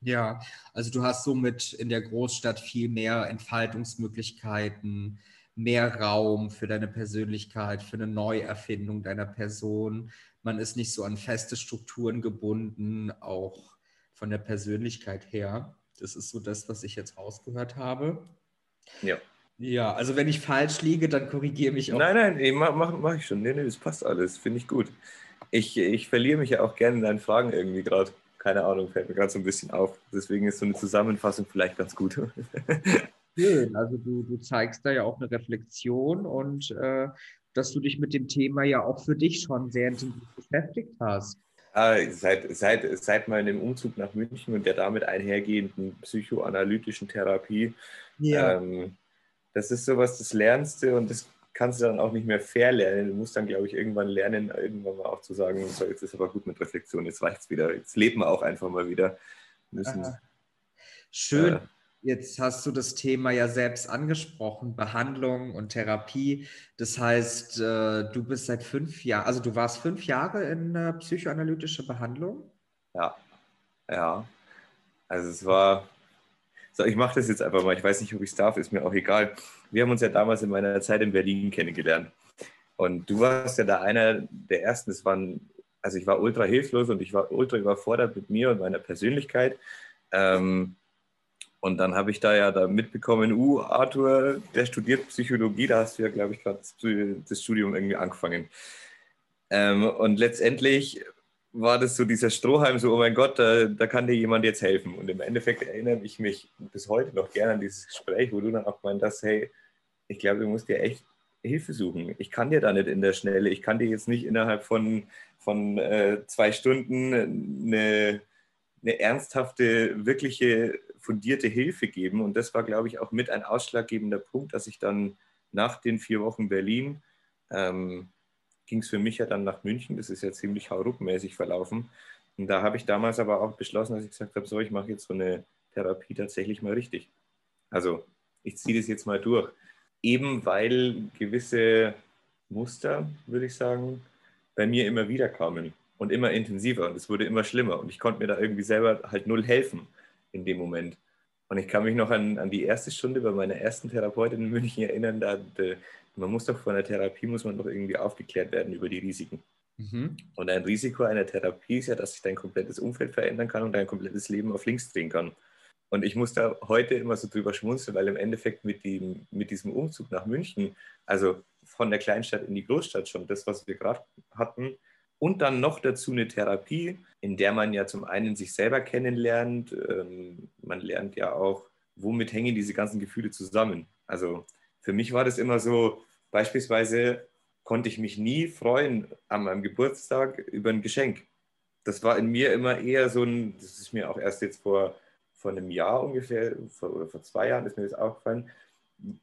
ja, also du hast somit in der Großstadt viel mehr Entfaltungsmöglichkeiten, mehr Raum für deine Persönlichkeit, für eine Neuerfindung deiner Person. Man ist nicht so an feste Strukturen gebunden, auch von der Persönlichkeit her. Das ist so das, was ich jetzt rausgehört habe. Ja. Ja, also wenn ich falsch liege, dann korrigiere mich auch. Nein, nein, nee, mach, mach, mach ich schon. Nee, nee, das passt alles. Finde ich gut. Ich, ich verliere mich ja auch gerne in deinen Fragen irgendwie gerade keine Ahnung, fällt mir gerade so ein bisschen auf. Deswegen ist so eine Zusammenfassung vielleicht ganz gut. Schön, also du, du zeigst da ja auch eine Reflexion und äh, dass du dich mit dem Thema ja auch für dich schon sehr intensiv beschäftigt hast. Ah, seit, seit, seit meinem Umzug nach München und der damit einhergehenden psychoanalytischen Therapie. Ja. Ähm, das ist sowas, das lernst du und das kannst du dann auch nicht mehr verlernen. Du musst dann, glaube ich, irgendwann lernen, irgendwann mal auch zu sagen, so, jetzt ist aber gut mit Reflexion, jetzt reicht es wieder. Jetzt leben wir auch einfach mal wieder. Müssen, Schön. Äh, Jetzt hast du das Thema ja selbst angesprochen, Behandlung und Therapie. Das heißt, äh, du bist seit fünf Jahren, also du warst fünf Jahre in äh, psychoanalytischer Behandlung? Ja, ja. Also es war, so, ich mache das jetzt einfach mal. Ich weiß nicht, ob ich es darf, ist mir auch egal. Wir haben uns ja damals in meiner Zeit in Berlin kennengelernt. Und du warst ja da einer der ersten. Es waren, also ich war ultra hilflos und ich war ultra überfordert mit mir und meiner Persönlichkeit. Ähm, und dann habe ich da ja da mitbekommen, uh, Arthur, der studiert Psychologie, da hast du ja, glaube ich, gerade das Studium irgendwie angefangen. Ähm, und letztendlich war das so dieser Strohhalm, so, oh mein Gott, da, da, kann dir jemand jetzt helfen. Und im Endeffekt erinnere ich mich bis heute noch gerne an dieses Gespräch, wo du dann auch meint hast, hey, ich glaube, du musst dir echt Hilfe suchen. Ich kann dir da nicht in der Schnelle, ich kann dir jetzt nicht innerhalb von, von äh, zwei Stunden eine, eine ernsthafte, wirkliche, fundierte Hilfe geben. Und das war, glaube ich, auch mit ein ausschlaggebender Punkt, dass ich dann nach den vier Wochen Berlin ähm, ging es für mich ja dann nach München. Das ist ja ziemlich hauruckmäßig verlaufen. Und da habe ich damals aber auch beschlossen, dass ich gesagt habe, so, ich mache jetzt so eine Therapie tatsächlich mal richtig. Also ich ziehe das jetzt mal durch. Eben weil gewisse Muster, würde ich sagen, bei mir immer wieder kamen und immer intensiver und es wurde immer schlimmer und ich konnte mir da irgendwie selber halt null helfen in dem Moment. Und ich kann mich noch an, an die erste Stunde bei meiner ersten Therapeutin in München erinnern. Da, da, man muss doch von der Therapie, muss man doch irgendwie aufgeklärt werden über die Risiken. Mhm. Und ein Risiko einer Therapie ist ja, dass sich dein komplettes Umfeld verändern kann und dein komplettes Leben auf links drehen kann. Und ich muss da heute immer so drüber schmunzeln, weil im Endeffekt mit, dem, mit diesem Umzug nach München, also von der Kleinstadt in die Großstadt schon, das, was wir gerade hatten, und dann noch dazu eine Therapie, in der man ja zum einen sich selber kennenlernt, ähm, man lernt ja auch, womit hängen diese ganzen Gefühle zusammen. Also für mich war das immer so, beispielsweise konnte ich mich nie freuen an meinem Geburtstag über ein Geschenk. Das war in mir immer eher so ein, das ist mir auch erst jetzt vor, vor einem Jahr ungefähr, vor, oder vor zwei Jahren ist mir das aufgefallen,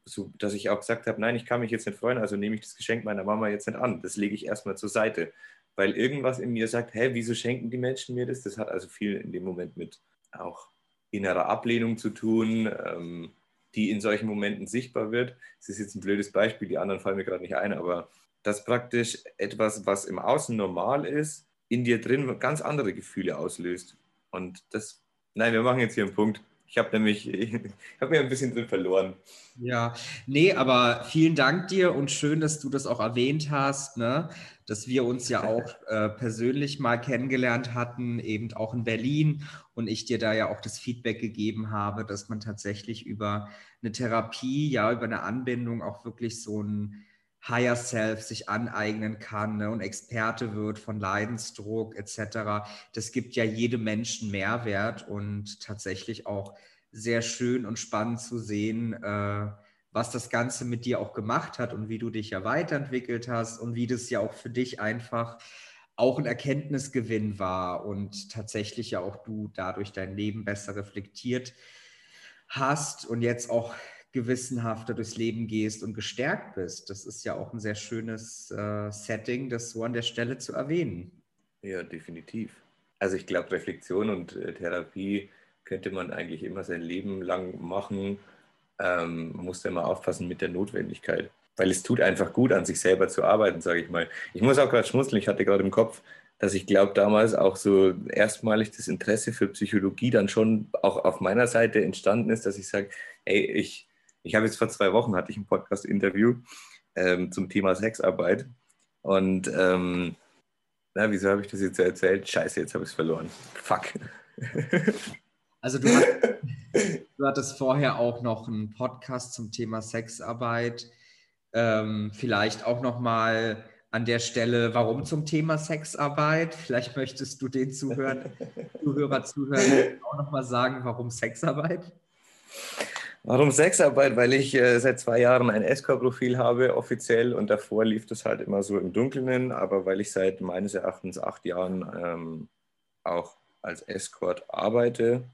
so, dass ich auch gesagt habe, nein, ich kann mich jetzt nicht freuen, also nehme ich das Geschenk meiner Mama jetzt nicht an. Das lege ich erstmal zur Seite weil irgendwas in mir sagt, hä, wieso schenken die Menschen mir das? Das hat also viel in dem Moment mit auch innerer Ablehnung zu tun, ähm, die in solchen Momenten sichtbar wird. Das ist jetzt ein blödes Beispiel, die anderen fallen mir gerade nicht ein, aber dass praktisch etwas, was im Außen normal ist, in dir drin ganz andere Gefühle auslöst. Und das, nein, wir machen jetzt hier einen Punkt. Ich habe nämlich, ich habe mir ein bisschen drin verloren. Ja, nee, aber vielen Dank dir und schön, dass du das auch erwähnt hast, ne? dass wir uns ja auch äh, persönlich mal kennengelernt hatten, eben auch in Berlin und ich dir da ja auch das Feedback gegeben habe, dass man tatsächlich über eine Therapie, ja, über eine Anbindung auch wirklich so ein Higher Self sich aneignen kann ne, und Experte wird von Leidensdruck etc. Das gibt ja jedem Menschen Mehrwert und tatsächlich auch sehr schön und spannend zu sehen, äh, was das Ganze mit dir auch gemacht hat und wie du dich ja weiterentwickelt hast und wie das ja auch für dich einfach auch ein Erkenntnisgewinn war und tatsächlich ja auch du dadurch dein Leben besser reflektiert hast und jetzt auch gewissenhafter durchs Leben gehst und gestärkt bist. Das ist ja auch ein sehr schönes äh, Setting, das so an der Stelle zu erwähnen. Ja, definitiv. Also ich glaube, Reflexion und äh, Therapie könnte man eigentlich immer sein Leben lang machen. Ähm, man muss da immer aufpassen mit der Notwendigkeit, weil es tut einfach gut, an sich selber zu arbeiten, sage ich mal. Ich muss auch gerade schmunzeln, ich hatte gerade im Kopf, dass ich glaube, damals auch so erstmalig das Interesse für Psychologie dann schon auch auf meiner Seite entstanden ist, dass ich sage, ey, ich, ich habe jetzt vor zwei Wochen hatte ich ein Podcast-Interview ähm, zum Thema Sexarbeit. Und ähm, na, wieso habe ich das jetzt erzählt? Scheiße, jetzt habe ich es verloren. Fuck. Also du, hast, du, hattest vorher auch noch einen Podcast zum Thema Sexarbeit. Ähm, vielleicht auch noch mal an der Stelle, warum zum Thema Sexarbeit? Vielleicht möchtest du den Zuhörer, Zuhörer, Zuhörer auch noch mal sagen, warum Sexarbeit? Warum Sexarbeit? Weil ich äh, seit zwei Jahren ein Escort-Profil habe, offiziell, und davor lief das halt immer so im Dunkeln, aber weil ich seit meines Erachtens acht Jahren ähm, auch als Escort arbeite,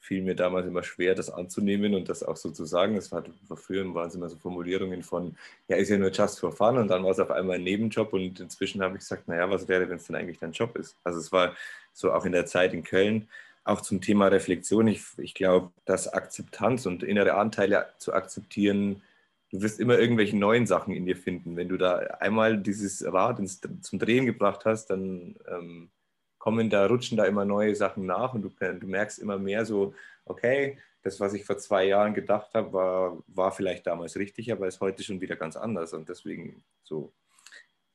fiel mir damals immer schwer, das anzunehmen und das auch so zu sagen. Es war, früher waren es immer so Formulierungen von, ja, ist ja nur just for fun und dann war es auf einmal ein Nebenjob und inzwischen habe ich gesagt, naja, was wäre, wenn es denn eigentlich dein Job ist? Also es war so auch in der Zeit in Köln, auch zum Thema Reflexion. Ich, ich glaube, dass Akzeptanz und innere Anteile zu akzeptieren, du wirst immer irgendwelche neuen Sachen in dir finden. Wenn du da einmal dieses Rad ins, zum Drehen gebracht hast, dann ähm, kommen da, rutschen da immer neue Sachen nach und du, du merkst immer mehr so, okay, das, was ich vor zwei Jahren gedacht habe, war, war vielleicht damals richtig, aber ist heute schon wieder ganz anders und deswegen so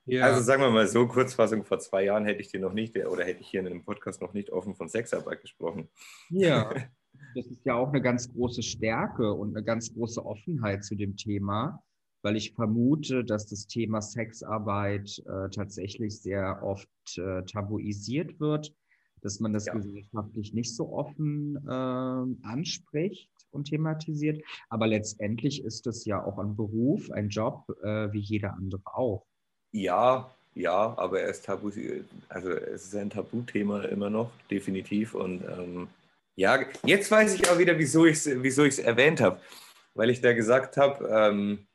ja. Also sagen wir mal so, Kurzfassung, vor zwei Jahren hätte ich dir noch nicht, oder hätte ich hier in einem Podcast noch nicht offen von Sexarbeit gesprochen. Ja, das ist ja auch eine ganz große Stärke und eine ganz große Offenheit zu dem Thema, weil ich vermute, dass das Thema Sexarbeit äh, tatsächlich sehr oft äh, tabuisiert wird, dass man das ja. gesellschaftlich nicht so offen äh, anspricht und thematisiert. Aber letztendlich ist es ja auch ein Beruf, ein Job, äh, wie jeder andere auch. Ja, ja, aber er ist tabu, also es ist ein Tabuthema immer noch, definitiv. Und ähm, ja, jetzt weiß ich auch wieder, wieso ich es wieso erwähnt habe. Weil ich da gesagt habe, ähm,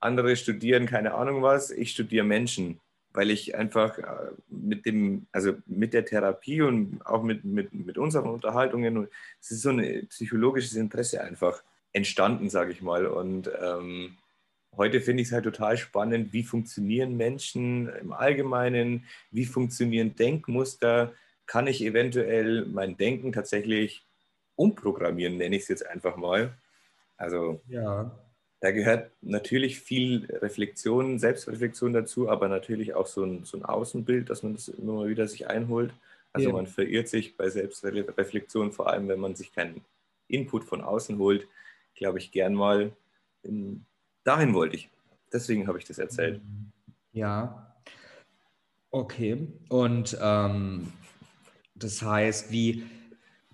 andere studieren keine Ahnung was, ich studiere Menschen. Weil ich einfach äh, mit dem, also mit der Therapie und auch mit, mit, mit unseren Unterhaltungen, es ist so ein psychologisches Interesse einfach entstanden, sage ich mal. Und ähm, Heute finde ich es halt total spannend, wie funktionieren Menschen im Allgemeinen, wie funktionieren Denkmuster, kann ich eventuell mein Denken tatsächlich umprogrammieren, nenne ich es jetzt einfach mal. Also ja. da gehört natürlich viel Reflexion, Selbstreflexion dazu, aber natürlich auch so ein, so ein Außenbild, dass man das immer mal wieder sich einholt. Also ja. man verirrt sich bei Selbstreflexion, vor allem wenn man sich keinen Input von außen holt, glaube ich, gern mal. In, dahin wollte ich. Deswegen habe ich das erzählt. Ja. Okay. Und ähm, das heißt, wie,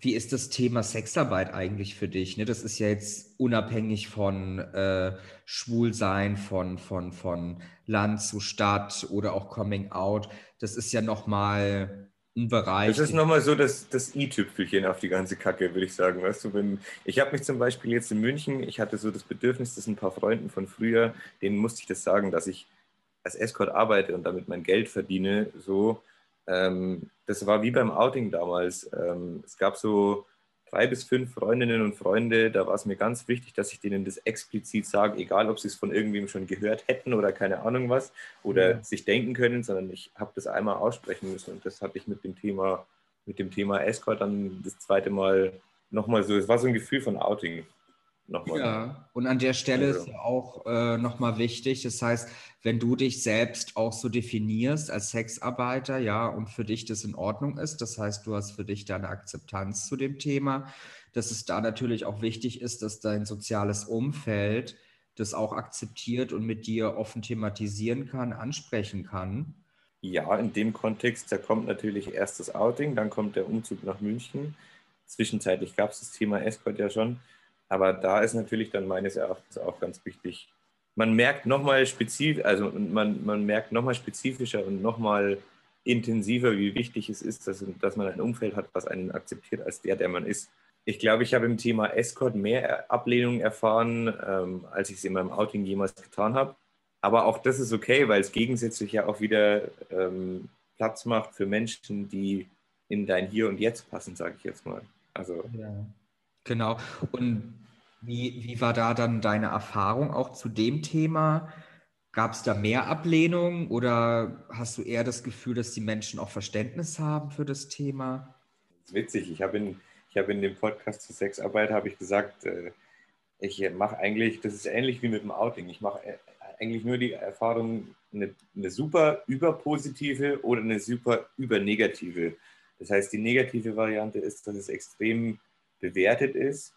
wie ist das Thema Sexarbeit eigentlich für dich? Ne? Das ist ja jetzt unabhängig von äh, Schwulsein, von, von, von Land zu Stadt oder auch Coming Out. Das ist ja nochmal ein Bereich. Das ist nochmal so das, das i-Tüpfelchen auf die ganze Kacke, würde ich sagen. Weißt du, wenn, ich habe mich zum Beispiel jetzt in München, ich hatte so das Bedürfnis, dass ein paar Freunden von früher, denen musste ich das sagen, dass ich als Escort arbeite und damit mein Geld verdiene, so ähm, das war wie beim Outing damals. Ähm, es gab so drei bis fünf Freundinnen und Freunde, da war es mir ganz wichtig, dass ich denen das explizit sage, egal ob sie es von irgendwem schon gehört hätten oder keine Ahnung was oder ja. sich denken können, sondern ich habe das einmal aussprechen müssen und das hatte ich mit dem Thema, mit dem Thema Escort dann das zweite Mal nochmal so, es war so ein Gefühl von Outing nochmal. Ja, und an der Stelle also. ist ja auch äh, nochmal wichtig, das heißt, wenn du dich selbst auch so definierst als Sexarbeiter, ja, und für dich das in Ordnung ist, das heißt, du hast für dich deine Akzeptanz zu dem Thema, dass es da natürlich auch wichtig ist, dass dein soziales Umfeld das auch akzeptiert und mit dir offen thematisieren kann, ansprechen kann. Ja, in dem Kontext, da kommt natürlich erst das Outing, dann kommt der Umzug nach München. Zwischenzeitlich gab es das Thema Escort ja schon. Aber da ist natürlich dann meines Erachtens auch ganz wichtig. Man merkt nochmal spezifisch, also man, man merkt nochmal spezifischer und nochmal intensiver, wie wichtig es ist, dass, dass man ein Umfeld hat, was einen akzeptiert als der, der man ist. Ich glaube, ich habe im Thema Escort mehr Ablehnung erfahren, ähm, als ich es in meinem Outing jemals getan habe. Aber auch das ist okay, weil es gegensätzlich ja auch wieder ähm, Platz macht für Menschen, die in dein Hier und Jetzt passen, sage ich jetzt mal. Also ja. Genau. Und wie, wie war da dann deine Erfahrung auch zu dem Thema? Gab es da mehr Ablehnung oder hast du eher das Gefühl, dass die Menschen auch Verständnis haben für das Thema? Das ist witzig. Ich habe in, hab in dem Podcast zur Sexarbeit ich gesagt, äh, ich mache eigentlich, das ist ähnlich wie mit dem Outing. Ich mache äh, eigentlich nur die Erfahrung, eine, eine super überpositive oder eine super übernegative. Das heißt, die negative Variante ist, dass es extrem bewertet ist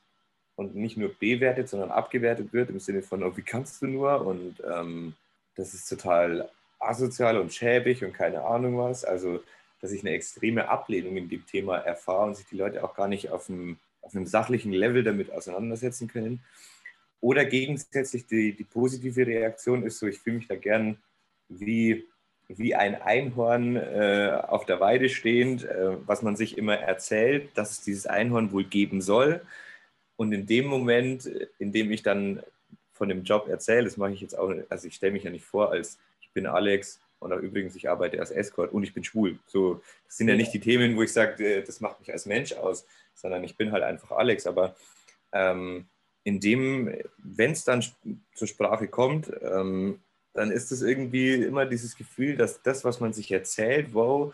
und nicht nur bewertet, sondern abgewertet wird im Sinne von, oh, wie kannst du nur? Und ähm, das ist total asozial und schäbig und keine Ahnung was. Also, dass ich eine extreme Ablehnung in dem Thema erfahre und sich die Leute auch gar nicht auf einem, auf einem sachlichen Level damit auseinandersetzen können. Oder gegensätzlich die, die positive Reaktion ist so, ich fühle mich da gern wie wie ein Einhorn äh, auf der Weide stehend, äh, was man sich immer erzählt, dass es dieses Einhorn wohl geben soll. Und in dem Moment, in dem ich dann von dem Job erzähle, das mache ich jetzt auch, also ich stelle mich ja nicht vor, als ich bin Alex und auch übrigens, ich arbeite als Escort und ich bin schwul. So, das sind ja nicht die Themen, wo ich sage, äh, das macht mich als Mensch aus, sondern ich bin halt einfach Alex. Aber ähm, in dem, wenn es dann zur Sprache kommt, ähm, dann ist es irgendwie immer dieses Gefühl, dass das, was man sich erzählt, wow,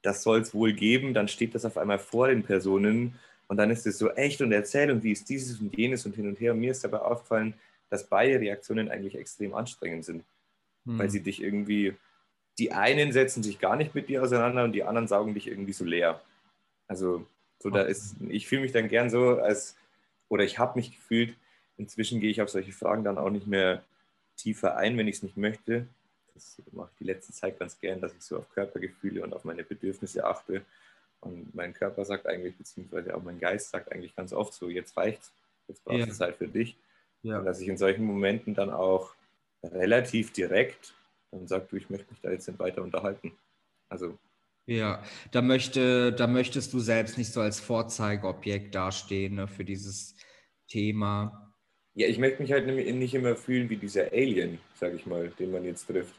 das soll es wohl geben, dann steht das auf einmal vor den Personen und dann ist es so echt und erzählt und wie ist dieses und jenes und hin und her. Und mir ist dabei aufgefallen, dass beide Reaktionen eigentlich extrem anstrengend sind, hm. weil sie dich irgendwie, die einen setzen sich gar nicht mit dir auseinander und die anderen saugen dich irgendwie so leer. Also so da ist, ich fühle mich dann gern so als, oder ich habe mich gefühlt, inzwischen gehe ich auf solche Fragen dann auch nicht mehr tiefer ein, wenn ich es nicht möchte. Das mache ich die letzte Zeit ganz gern, dass ich so auf Körpergefühle und auf meine Bedürfnisse achte. Und mein Körper sagt eigentlich, beziehungsweise auch mein Geist sagt eigentlich ganz oft so, jetzt reicht's, jetzt brauchst du ja. Zeit für dich. Ja. Und dass ich in solchen Momenten dann auch relativ direkt dann sage, du, ich möchte mich da jetzt nicht weiter unterhalten. Also ja, da, möchte, da möchtest du selbst nicht so als Vorzeigeobjekt dastehen ne, für dieses Thema. Ja, ich möchte mich halt nicht immer fühlen wie dieser Alien, sag ich mal, den man jetzt trifft.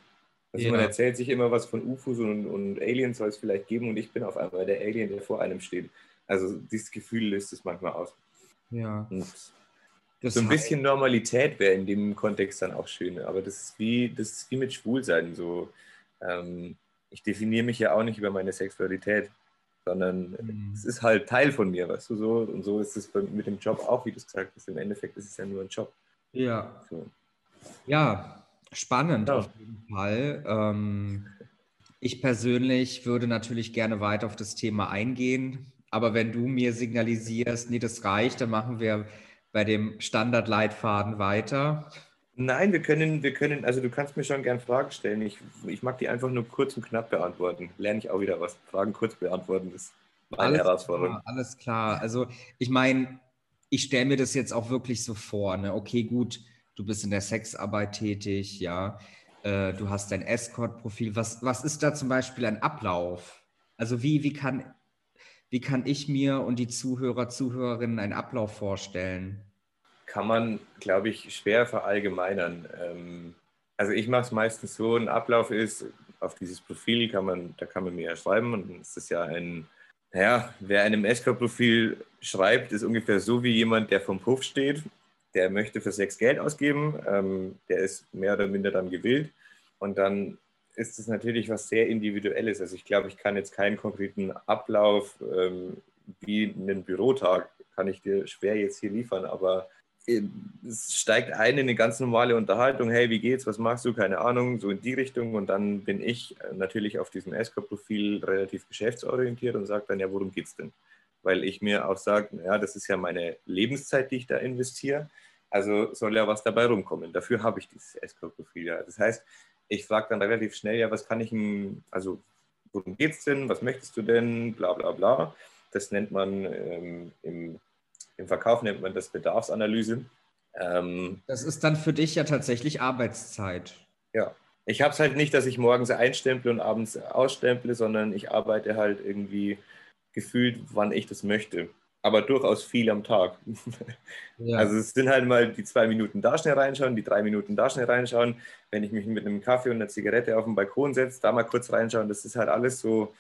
Also ja. man erzählt sich immer was von UFOs und, und Aliens soll es vielleicht geben und ich bin auf einmal der Alien, der vor einem steht. Also dieses Gefühl löst es manchmal aus. Ja. Und so ein bisschen Normalität wäre in dem Kontext dann auch schön. Aber das ist wie, das ist wie mit Schwulsein. So, ähm, ich definiere mich ja auch nicht über meine Sexualität. Sondern mhm. es ist halt Teil von mir, weißt du so. Und so ist es mit dem Job auch, wie du es gesagt hast. Im Endeffekt ist es ja nur ein Job. Ja. So. Ja, spannend ja. auf jeden Fall. Ähm, ich persönlich würde natürlich gerne weiter auf das Thema eingehen, aber wenn du mir signalisierst, nee, das reicht, dann machen wir bei dem Standardleitfaden weiter. Nein, wir können, wir können, also du kannst mir schon gern Fragen stellen. Ich, ich mag die einfach nur kurz und knapp beantworten. Lerne ich auch wieder was. Fragen kurz beantworten ist meine alles Herausforderung. Klar, alles klar. Also ich meine, ich stelle mir das jetzt auch wirklich so vor. Ne? Okay, gut, du bist in der Sexarbeit tätig, ja. Äh, du hast dein Escort-Profil. Was, was ist da zum Beispiel ein Ablauf? Also wie, wie, kann, wie kann ich mir und die Zuhörer, Zuhörerinnen einen Ablauf vorstellen? Kann man, glaube ich, schwer verallgemeinern. Ähm, also ich mache es meistens so, ein Ablauf ist, auf dieses Profil kann man, da kann man mir ja schreiben und es ist ja ein, naja, wer einem Escort-Profil schreibt, ist ungefähr so wie jemand, der vom Puff steht, der möchte für Sex Geld ausgeben, ähm, der ist mehr oder minder dann gewillt und dann ist es natürlich was sehr Individuelles. Also ich glaube, ich kann jetzt keinen konkreten Ablauf ähm, wie einen Bürotag, kann ich dir schwer jetzt hier liefern, aber es steigt ein in eine ganz normale Unterhaltung, hey, wie geht's, was machst du, keine Ahnung, so in die Richtung und dann bin ich äh, natürlich auf diesem Escort-Profil relativ geschäftsorientiert und sage dann, ja, worum geht's denn? Weil ich mir auch sage, ja, das ist ja meine Lebenszeit, die ich da investiere, also soll ja was dabei rumkommen. Dafür habe ich dieses Escort-Profil ja. Das heißt, ich frage dann relativ schnell, ja, was kann ich, denn, also worum geht's denn, was möchtest du denn, bla bla bla. Das nennt man ähm, im im Verkauf nennt man das Bedarfsanalyse. Ähm, das ist dann für dich ja tatsächlich Arbeitszeit. Ja. Ich habe es halt nicht, dass ich morgens einstemple und abends ausstemple, sondern ich arbeite halt irgendwie gefühlt, wann ich das möchte. Aber durchaus viel am Tag. Ja. Also es sind halt mal die zwei Minuten da schnell reinschauen, die drei Minuten da schnell reinschauen. Wenn ich mich mit einem Kaffee und einer Zigarette auf den Balkon setze, da mal kurz reinschauen, das ist halt alles so,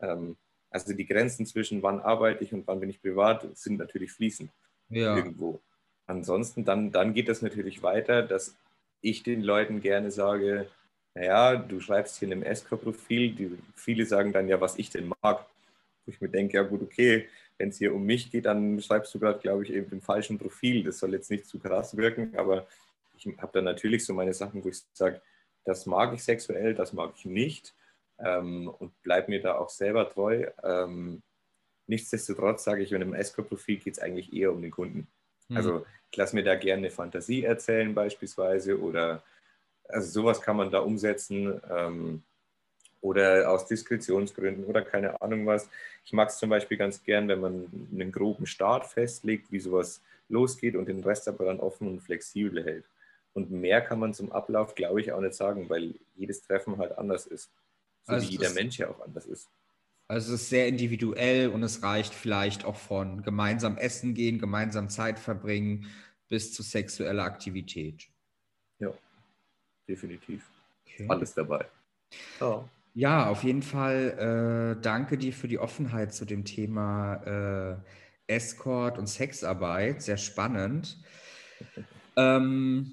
ähm, also die Grenzen zwischen wann arbeite ich und wann bin ich privat sind natürlich fließend ja. irgendwo. Ansonsten dann, dann geht das natürlich weiter, dass ich den Leuten gerne sage, naja, du schreibst hier in einem Escort-Profil, viele sagen dann ja, was ich denn mag. Wo ich mir denke, ja gut, okay, wenn es hier um mich geht, dann schreibst du gerade, glaube ich, eben im falschen Profil. Das soll jetzt nicht zu krass wirken, aber ich habe dann natürlich so meine Sachen, wo ich sage, das mag ich sexuell, das mag ich nicht ähm, und bleibe mir da auch selber treu. Ähm, nichtsdestotrotz sage ich, in einem Escort-Profil geht es eigentlich eher um den Kunden. Mhm. Also ich lasse mir da gerne eine Fantasie erzählen beispielsweise oder also sowas kann man da umsetzen ähm, oder aus Diskretionsgründen oder keine Ahnung was. Ich mag es zum Beispiel ganz gern, wenn man einen groben Start festlegt, wie sowas losgeht und den Rest aber dann offen und flexibel hält. Und mehr kann man zum Ablauf, glaube ich, auch nicht sagen, weil jedes Treffen halt anders ist. So also wie jeder ist, Mensch ja auch anders ist. Also es ist sehr individuell und es reicht vielleicht auch von gemeinsam essen gehen, gemeinsam Zeit verbringen bis zu sexueller Aktivität. Ja, definitiv. Okay. Alles dabei. Oh. Ja, auf jeden Fall äh, danke dir für die Offenheit zu dem Thema äh, Escort und Sexarbeit. Sehr spannend. ähm,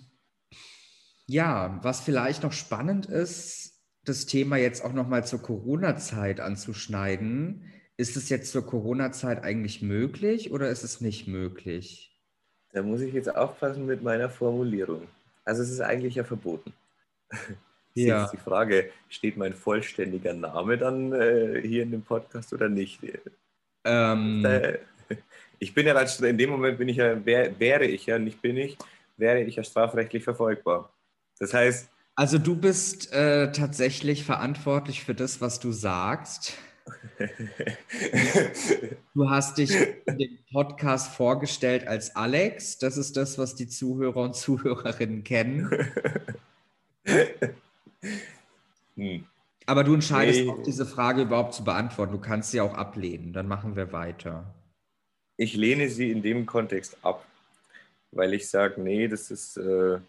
ja, was vielleicht noch spannend ist, das Thema jetzt auch nochmal zur Corona-Zeit anzuschneiden. Ist es jetzt zur Corona-Zeit eigentlich möglich oder ist es nicht möglich? Da muss ich jetzt aufpassen mit meiner Formulierung. Also es ist eigentlich ja verboten. Ja. Ist die Frage, steht mein vollständiger Name dann äh, hier in dem Podcast oder nicht? Ähm, äh, ich bin ja in dem Moment bin ich ja, wär, wäre ich ja, nicht bin ich, wäre ich ja strafrechtlich verfolgbar. Das heißt, also du bist äh, tatsächlich verantwortlich für das, was du sagst. Du hast dich in dem Podcast vorgestellt als Alex. Das ist das, was die Zuhörer und Zuhörerinnen kennen. Hm. Aber du entscheidest, nee. auch diese Frage überhaupt zu beantworten. Du kannst sie auch ablehnen. Dann machen wir weiter. Ich lehne sie in dem Kontext ab, weil ich sage, nee, das ist... Äh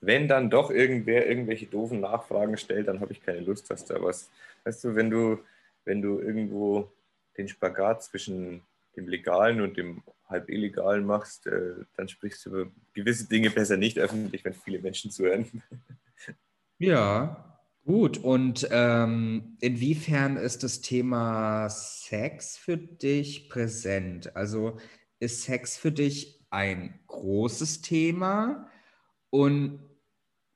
wenn dann doch irgendwer irgendwelche doofen Nachfragen stellt, dann habe ich keine Lust, dass da was. Weißt du, wenn du, wenn du irgendwo den Spagat zwischen dem Legalen und dem halb Illegalen machst, äh, dann sprichst du über gewisse Dinge besser nicht öffentlich, wenn viele Menschen zuhören. Ja, Gut, und ähm, inwiefern ist das Thema Sex für dich präsent? Also ist Sex für dich ein großes Thema? Und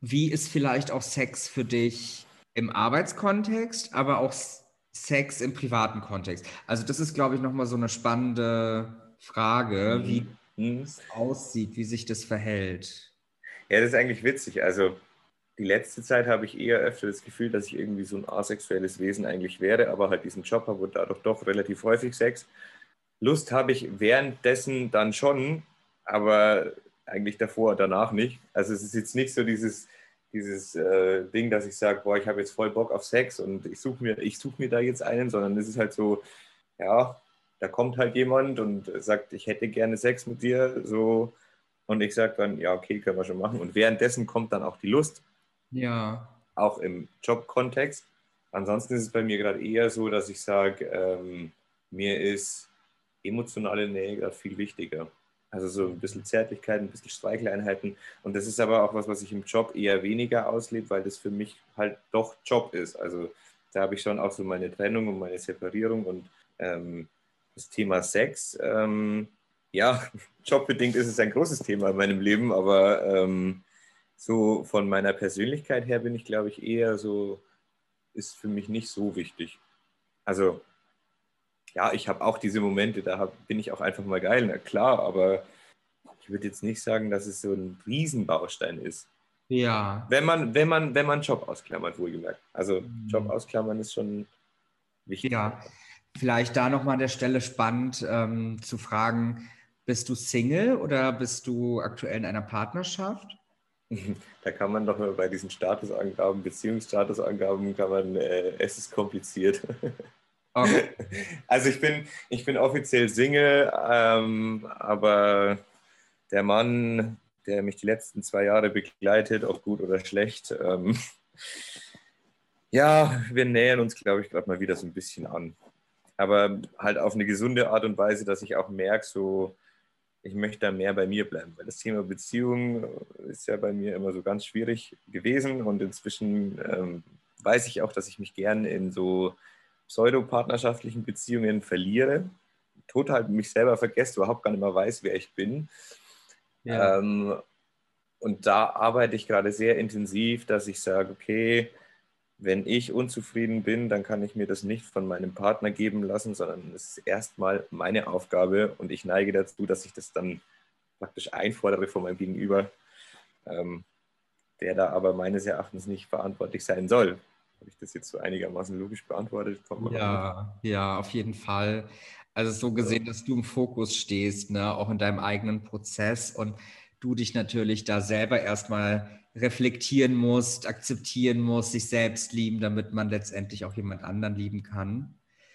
wie ist vielleicht auch Sex für dich im Arbeitskontext, aber auch Sex im privaten Kontext? Also das ist, glaube ich, nochmal so eine spannende Frage, wie mhm. es aussieht, wie sich das verhält. Ja, das ist eigentlich witzig. Also die letzte Zeit habe ich eher öfter das Gefühl, dass ich irgendwie so ein asexuelles Wesen eigentlich wäre, aber halt diesen Job habe und dadurch doch relativ häufig Sex. Lust habe ich währenddessen dann schon, aber eigentlich davor, danach nicht. Also es ist jetzt nicht so dieses, dieses äh, Ding, dass ich sage, boah, ich habe jetzt voll Bock auf Sex und ich suche mir, such mir da jetzt einen, sondern es ist halt so, ja, da kommt halt jemand und sagt, ich hätte gerne Sex mit dir, so und ich sage dann, ja, okay, können wir schon machen. Und währenddessen kommt dann auch die Lust. Ja. Auch im Jobkontext. Ansonsten ist es bei mir gerade eher so, dass ich sage, ähm, mir ist emotionale Nähe gerade viel wichtiger. Also so ein bisschen Zärtlichkeit, ein bisschen Streicheleinheiten. Und das ist aber auch was, was ich im Job eher weniger auslebe, weil das für mich halt doch Job ist. Also da habe ich schon auch so meine Trennung und meine Separierung und ähm, das Thema Sex. Ähm, ja, jobbedingt ist es ein großes Thema in meinem Leben, aber ähm, so von meiner Persönlichkeit her bin ich, glaube ich, eher so, ist für mich nicht so wichtig. Also ja, ich habe auch diese Momente, da hab, bin ich auch einfach mal geil, na klar, aber ich würde jetzt nicht sagen, dass es so ein Riesenbaustein ist. Ja. Wenn man, wenn man, wenn man Job ausklammert, wohlgemerkt. Also mhm. Job ausklammern ist schon wichtig. Ja, vielleicht da nochmal an der Stelle spannend ähm, zu fragen, bist du Single oder bist du aktuell in einer Partnerschaft? Da kann man doch mal bei diesen Statusangaben, Beziehungsstatusangaben, kann man, äh, es ist kompliziert. Okay. Also ich bin, ich bin offiziell Single, ähm, aber der Mann, der mich die letzten zwei Jahre begleitet, ob gut oder schlecht, ähm, ja, wir nähern uns, glaube ich, gerade mal wieder so ein bisschen an. Aber halt auf eine gesunde Art und Weise, dass ich auch merke, so, ich möchte da mehr bei mir bleiben, weil das Thema Beziehung ist ja bei mir immer so ganz schwierig gewesen und inzwischen ähm, weiß ich auch, dass ich mich gern in so pseudopartnerschaftlichen Beziehungen verliere, total mich selber vergesse, überhaupt gar nicht mehr weiß, wer ich bin. Ja. Ähm, und da arbeite ich gerade sehr intensiv, dass ich sage, okay, wenn ich unzufrieden bin, dann kann ich mir das nicht von meinem Partner geben lassen, sondern es ist erstmal meine Aufgabe und ich neige dazu, dass ich das dann praktisch einfordere von meinem Gegenüber, ähm, der da aber meines Erachtens nicht verantwortlich sein soll. Habe ich das jetzt so einigermaßen logisch beantwortet? Ja, ja, auf jeden Fall. Also so gesehen, dass du im Fokus stehst, ne, auch in deinem eigenen Prozess und du dich natürlich da selber erstmal reflektieren musst, akzeptieren musst, sich selbst lieben, damit man letztendlich auch jemand anderen lieben kann.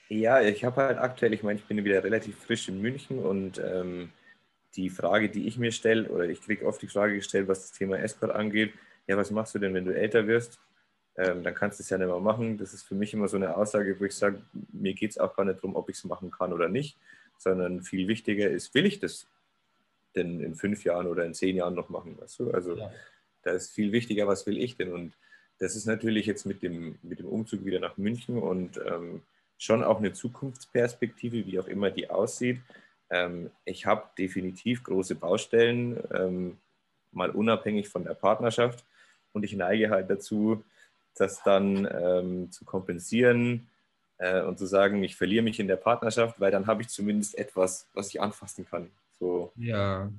Ja, ich habe halt aktuell, ich meine, ich bin wieder relativ frisch in München und ähm, die Frage, die ich mir stelle, oder ich kriege oft die Frage gestellt, was das Thema Escort angeht, ja, was machst du denn, wenn du älter wirst? Ähm, dann kannst du es ja nicht mehr machen. Das ist für mich immer so eine Aussage, wo ich sage, mir geht es auch gar nicht darum, ob ich es machen kann oder nicht, sondern viel wichtiger ist, will ich das denn in fünf Jahren oder in zehn Jahren noch machen? Weißt du? Also ja. da ist viel wichtiger, was will ich denn? Und das ist natürlich jetzt mit dem, mit dem Umzug wieder nach München und ähm, schon auch eine Zukunftsperspektive, wie auch immer die aussieht. Ähm, ich habe definitiv große Baustellen, ähm, mal unabhängig von der Partnerschaft. Und ich neige halt dazu, das dann ähm, zu kompensieren äh, und zu sagen, ich verliere mich in der Partnerschaft, weil dann habe ich zumindest etwas, was ich anfassen kann. So. Ja.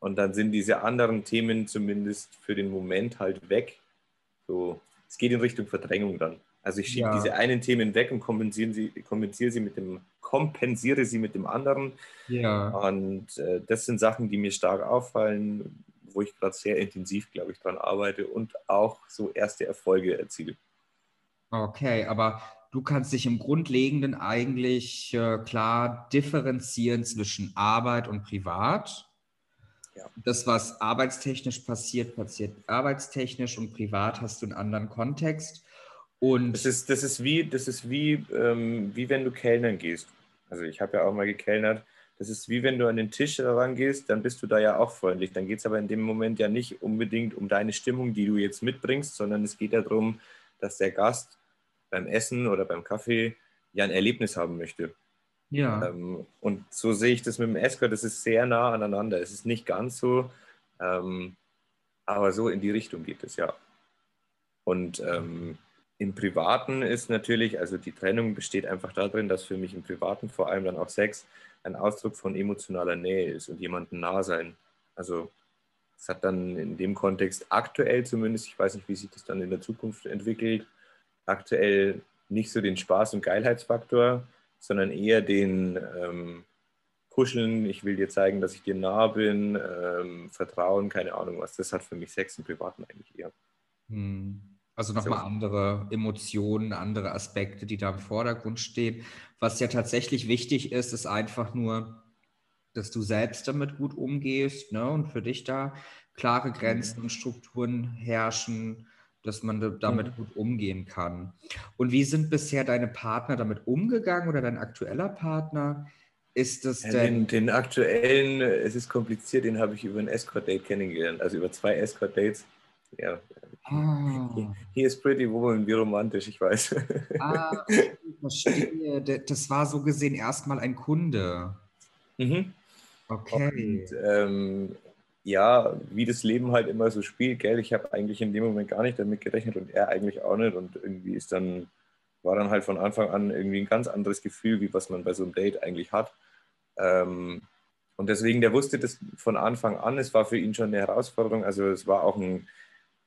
Und dann sind diese anderen Themen zumindest für den Moment halt weg. So, es geht in Richtung Verdrängung dann. Also ich schiebe ja. diese einen Themen weg und kompensiere sie, kompensiere sie mit dem, kompensiere sie mit dem anderen. Ja. Und äh, das sind Sachen, die mir stark auffallen, wo ich gerade sehr intensiv, glaube ich, dran arbeite und auch so erste Erfolge erziele. Okay, aber du kannst dich im Grundlegenden eigentlich äh, klar differenzieren zwischen Arbeit und Privat. Ja. Das, was arbeitstechnisch passiert, passiert arbeitstechnisch und privat hast du einen anderen Kontext. Und das ist, das ist wie, das ist wie, ähm, wie wenn du Kellnern gehst. Also ich habe ja auch mal gekellnert. Das ist wie wenn du an den Tisch herangehst, dann bist du da ja auch freundlich. Dann geht es aber in dem Moment ja nicht unbedingt um deine Stimmung, die du jetzt mitbringst, sondern es geht ja darum, dass der Gast beim Essen oder beim Kaffee ja ein Erlebnis haben möchte. Ja. Ähm, und so sehe ich das mit dem Escort, das ist sehr nah aneinander. Es ist nicht ganz so, ähm, aber so in die Richtung geht es ja. Und ähm, im Privaten ist natürlich, also die Trennung besteht einfach darin, dass für mich im Privaten vor allem dann auch Sex ein Ausdruck von emotionaler Nähe ist und jemandem nah sein. Also es hat dann in dem Kontext aktuell zumindest, ich weiß nicht, wie sich das dann in der Zukunft entwickelt, aktuell nicht so den Spaß- und Geilheitsfaktor, sondern eher den ähm, Kuscheln, ich will dir zeigen, dass ich dir nah bin, ähm, Vertrauen, keine Ahnung was. Das hat für mich Sex im Privaten eigentlich eher. Hm. Also nochmal andere Emotionen, andere Aspekte, die da im Vordergrund stehen. Was ja tatsächlich wichtig ist, ist einfach nur, dass du selbst damit gut umgehst ne? und für dich da klare Grenzen und Strukturen herrschen, dass man damit gut umgehen kann. Und wie sind bisher deine Partner damit umgegangen oder dein aktueller Partner? Ist das ja, denn. Den, den, aktuellen, es ist kompliziert, den habe ich über ein Escort-Date kennengelernt, also über zwei Escort-Dates. Ja. Ah. He, is pretty woman, wie romantisch, ich weiß. Ah, ich verstehe. Das war so gesehen erstmal ein Kunde. Mhm. Okay. Und, ähm, ja, wie das Leben halt immer so spielt, gell, ich habe eigentlich in dem Moment gar nicht damit gerechnet und er eigentlich auch nicht und irgendwie ist dann, war dann halt von Anfang an irgendwie ein ganz anderes Gefühl, wie was man bei so einem Date eigentlich hat. Ähm, und deswegen, der wusste das von Anfang an, es war für ihn schon eine Herausforderung, also es war auch ein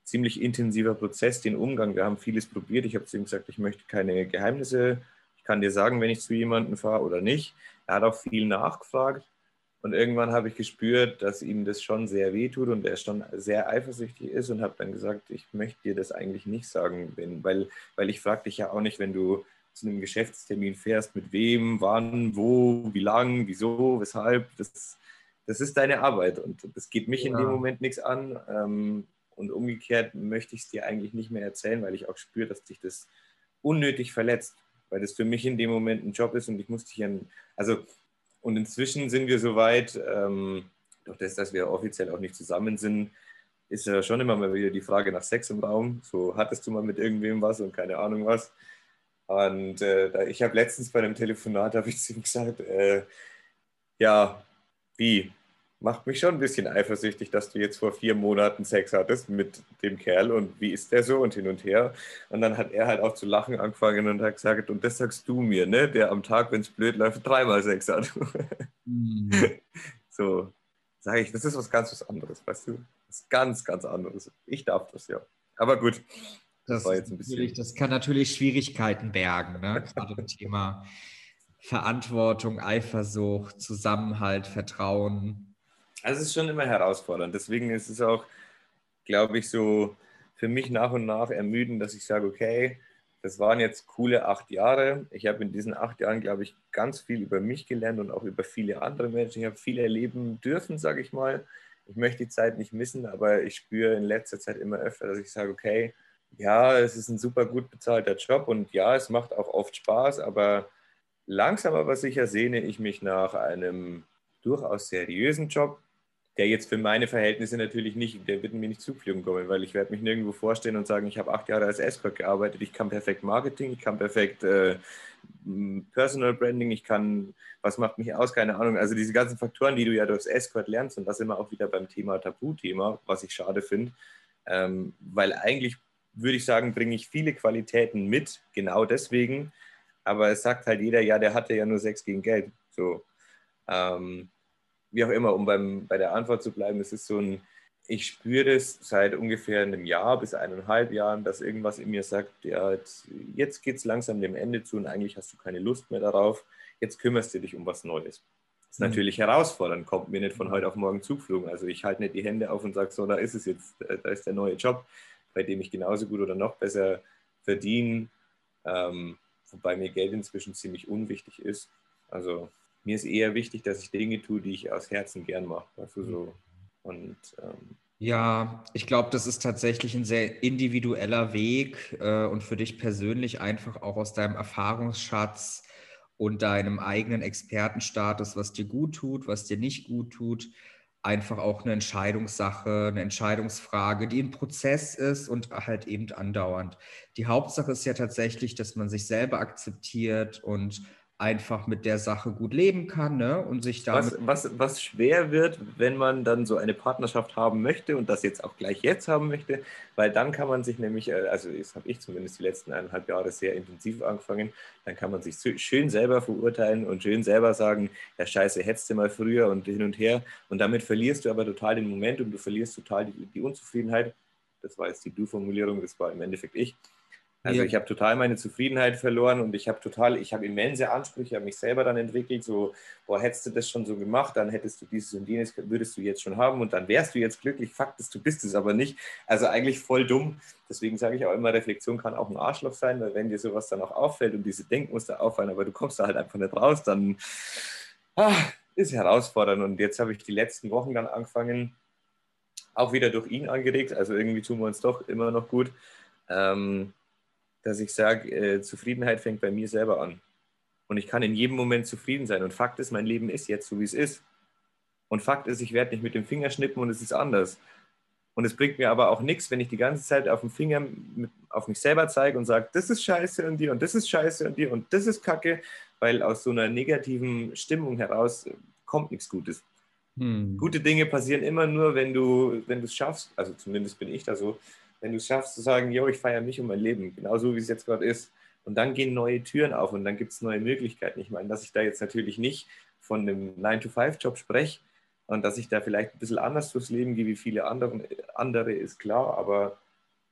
ziemlich intensiver Prozess, den Umgang. Wir haben vieles probiert. Ich habe zu ihm gesagt, ich möchte keine Geheimnisse. Ich kann dir sagen, wenn ich zu jemandem fahre oder nicht. Er hat auch viel nachgefragt. Und irgendwann habe ich gespürt, dass ihm das schon sehr weh tut und er schon sehr eifersüchtig ist und habe dann gesagt, ich möchte dir das eigentlich nicht sagen, wenn, weil, weil ich frage dich ja auch nicht, wenn du zu einem Geschäftstermin fährst, mit wem, wann, wo, wie lang, wieso, weshalb. Das, das ist deine Arbeit und das geht mich ja. in dem Moment nichts an. Ähm, und umgekehrt möchte ich es dir eigentlich nicht mehr erzählen, weil ich auch spüre, dass dich das unnötig verletzt, weil das für mich in dem Moment ein Job ist und ich muss dich an, also und inzwischen sind wir so weit, ähm, durch das, dass wir offiziell auch nicht zusammen sind, ist ja schon immer mal wieder die Frage nach Sex im Raum. So hattest du mal mit irgendwem was und keine Ahnung was. Und äh, ich habe letztens bei einem Telefonat, habe ich zu ihm gesagt, äh, ja, wie? Macht mich schon ein bisschen eifersüchtig, dass du jetzt vor vier Monaten Sex hattest mit dem Kerl und wie ist der so und hin und her. Und dann hat er halt auch zu lachen angefangen und hat gesagt, und das sagst du mir, ne, der am Tag, wenn es blöd läuft, dreimal Sex hat. Mhm. So, sage ich, das ist was ganz was anderes, weißt du? Das ist ganz, ganz anderes. Ich darf das ja. Aber gut. Das, das, das kann natürlich Schwierigkeiten bergen, ne? gerade im Thema Verantwortung, Eifersucht, Zusammenhalt, Vertrauen. Also es ist schon immer herausfordernd. Deswegen ist es auch, glaube ich, so für mich nach und nach ermüdend, dass ich sage, okay, das waren jetzt coole acht Jahre. Ich habe in diesen acht Jahren, glaube ich, ganz viel über mich gelernt und auch über viele andere Menschen. Ich habe viel erleben dürfen, sage ich mal. Ich möchte die Zeit nicht missen, aber ich spüre in letzter Zeit immer öfter, dass ich sage, okay, ja, es ist ein super gut bezahlter Job und ja, es macht auch oft Spaß, aber langsam aber sicher sehne ich mich nach einem durchaus seriösen Job, der jetzt für meine Verhältnisse natürlich nicht, der wird mir nicht zufliegen kommen, weil ich werde mich nirgendwo vorstellen und sagen, ich habe acht Jahre als Escort gearbeitet, ich kann perfekt Marketing, ich kann perfekt äh, Personal Branding, ich kann, was macht mich aus, keine Ahnung. Also diese ganzen Faktoren, die du ja durchs Escort lernst und das immer auch wieder beim Thema Tabuthema, was ich schade finde, ähm, weil eigentlich würde ich sagen, bringe ich viele Qualitäten mit, genau deswegen, aber es sagt halt jeder, ja, der hatte ja nur Sex gegen Geld, so. Ähm, wie auch immer, um beim, bei der Antwort zu bleiben, es ist so ein, ich spüre es seit ungefähr einem Jahr bis eineinhalb Jahren, dass irgendwas in mir sagt, ja, jetzt, jetzt geht es langsam dem Ende zu und eigentlich hast du keine Lust mehr darauf, jetzt kümmerst du dich um was Neues. Das ist mhm. natürlich herausfordernd, kommt mir nicht von heute auf morgen zugeflogen. Also ich halte nicht die Hände auf und sage, so, da ist es jetzt, da ist der neue Job, bei dem ich genauso gut oder noch besser verdiene, ähm, wobei mir Geld inzwischen ziemlich unwichtig ist. Also mir ist eher wichtig, dass ich Dinge tue, die ich aus Herzen gern mache. Weißt du, so. Und, ähm, ja, ich glaube, das ist tatsächlich ein sehr individueller Weg äh, und für dich persönlich einfach auch aus deinem Erfahrungsschatz und deinem eigenen Expertenstatus, was dir gut tut, was dir nicht gut tut. einfach auch eine Entscheidungssache, eine Entscheidungsfrage, die ein Prozess ist und halt eben andauernd. Die Hauptsache ist ja tatsächlich, dass man sich selber akzeptiert und einfach mit der Sache gut leben kann ne? und sich damit. Was, was, was schwer wird, wenn man dann so eine Partnerschaft haben möchte und das jetzt auch gleich jetzt haben möchte, weil dann kann man sich nämlich, äh, also das habe ich zumindest die letzten eineinhalb Jahre sehr intensiv angefangen, dann kann man sich schön selber verurteilen und schön selber sagen, ja scheiße, hättest du mal früher und hin und her und damit verlierst du aber total den Moment und du verlierst total die, die Unzufriedenheit. Das war jetzt die Du-Formulierung, das war im Endeffekt ich. Also ich habe total meine Zufriedenheit verloren und ich habe total, ich habe immense Ansprüche an mich selber dann entwickelt. So, boah, hättest du das schon so gemacht, dann hättest du dieses und jenes, würdest du jetzt schon haben und dann wärst du jetzt glücklich. Fakt ist, du bist es aber nicht. Also eigentlich voll dumm. Deswegen sage ich auch immer, Reflexion kann auch ein Arschloch sein, weil wenn dir sowas dann auch auffällt und diese Denkmuster auffallen, aber du kommst da halt einfach nicht raus, dann ah, ist herausfordernd. Und jetzt habe ich die letzten Wochen dann angefangen, auch wieder durch ihn angeregt. Also irgendwie tun wir uns doch immer noch gut. Ähm, dass ich sage, äh, Zufriedenheit fängt bei mir selber an. Und ich kann in jedem Moment zufrieden sein. Und Fakt ist, mein Leben ist jetzt so, wie es ist. Und Fakt ist, ich werde nicht mit dem Finger schnippen und es ist anders. Und es bringt mir aber auch nichts, wenn ich die ganze Zeit auf dem Finger mit, auf mich selber zeige und sage, das ist scheiße an dir und das ist scheiße an dir und das ist kacke, weil aus so einer negativen Stimmung heraus kommt nichts Gutes. Hm. Gute Dinge passieren immer nur, wenn du, wenn du es schaffst, also zumindest bin ich da so, wenn du es schaffst zu sagen, yo, ich feiere mich und mein Leben, genauso wie es jetzt gerade ist. Und dann gehen neue Türen auf und dann gibt es neue Möglichkeiten. Ich meine, dass ich da jetzt natürlich nicht von einem 9-to-5-Job spreche und dass ich da vielleicht ein bisschen anders durchs Leben gehe wie viele andere, andere ist klar, aber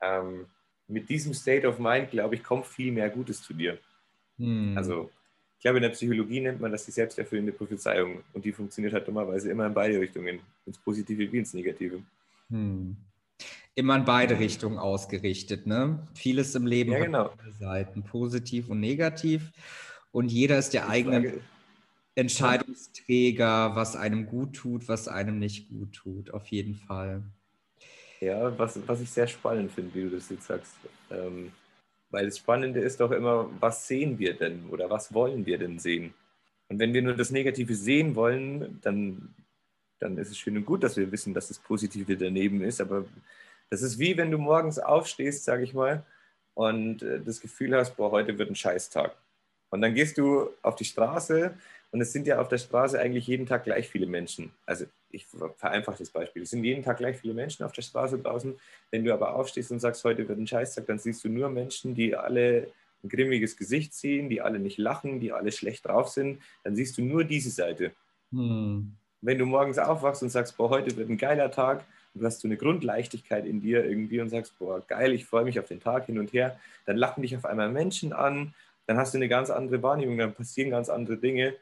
ähm, mit diesem State of Mind, glaube ich, kommt viel mehr Gutes zu dir. Hm. Also ich glaube, in der Psychologie nennt man das die selbsterfüllende Prophezeiung und die funktioniert halt dummerweise immer in beide Richtungen, ins Positive wie ins Negative. Hm immer in beide Richtungen ausgerichtet. Ne? Vieles im Leben ja, genau. Seiten, positiv und negativ. Und jeder ist der eigene Entscheidungsträger, was einem gut tut, was einem nicht gut tut, auf jeden Fall. Ja, was, was ich sehr spannend finde, wie du das jetzt sagst. Ähm, weil das Spannende ist doch immer, was sehen wir denn oder was wollen wir denn sehen? Und wenn wir nur das Negative sehen wollen, dann, dann ist es schön und gut, dass wir wissen, dass das Positive daneben ist. Aber das ist wie wenn du morgens aufstehst, sage ich mal, und äh, das Gefühl hast, boah, heute wird ein Scheißtag. Und dann gehst du auf die Straße und es sind ja auf der Straße eigentlich jeden Tag gleich viele Menschen. Also ich vereinfache das Beispiel. Es sind jeden Tag gleich viele Menschen auf der Straße draußen. Wenn du aber aufstehst und sagst, heute wird ein Scheißtag, dann siehst du nur Menschen, die alle ein grimmiges Gesicht ziehen, die alle nicht lachen, die alle schlecht drauf sind. Dann siehst du nur diese Seite. Hm. Wenn du morgens aufwachst und sagst, boah, heute wird ein geiler Tag, du hast so eine Grundleichtigkeit in dir irgendwie und sagst, boah, geil, ich freue mich auf den Tag hin und her, dann lachen dich auf einmal Menschen an, dann hast du eine ganz andere Wahrnehmung, dann passieren ganz andere Dinge.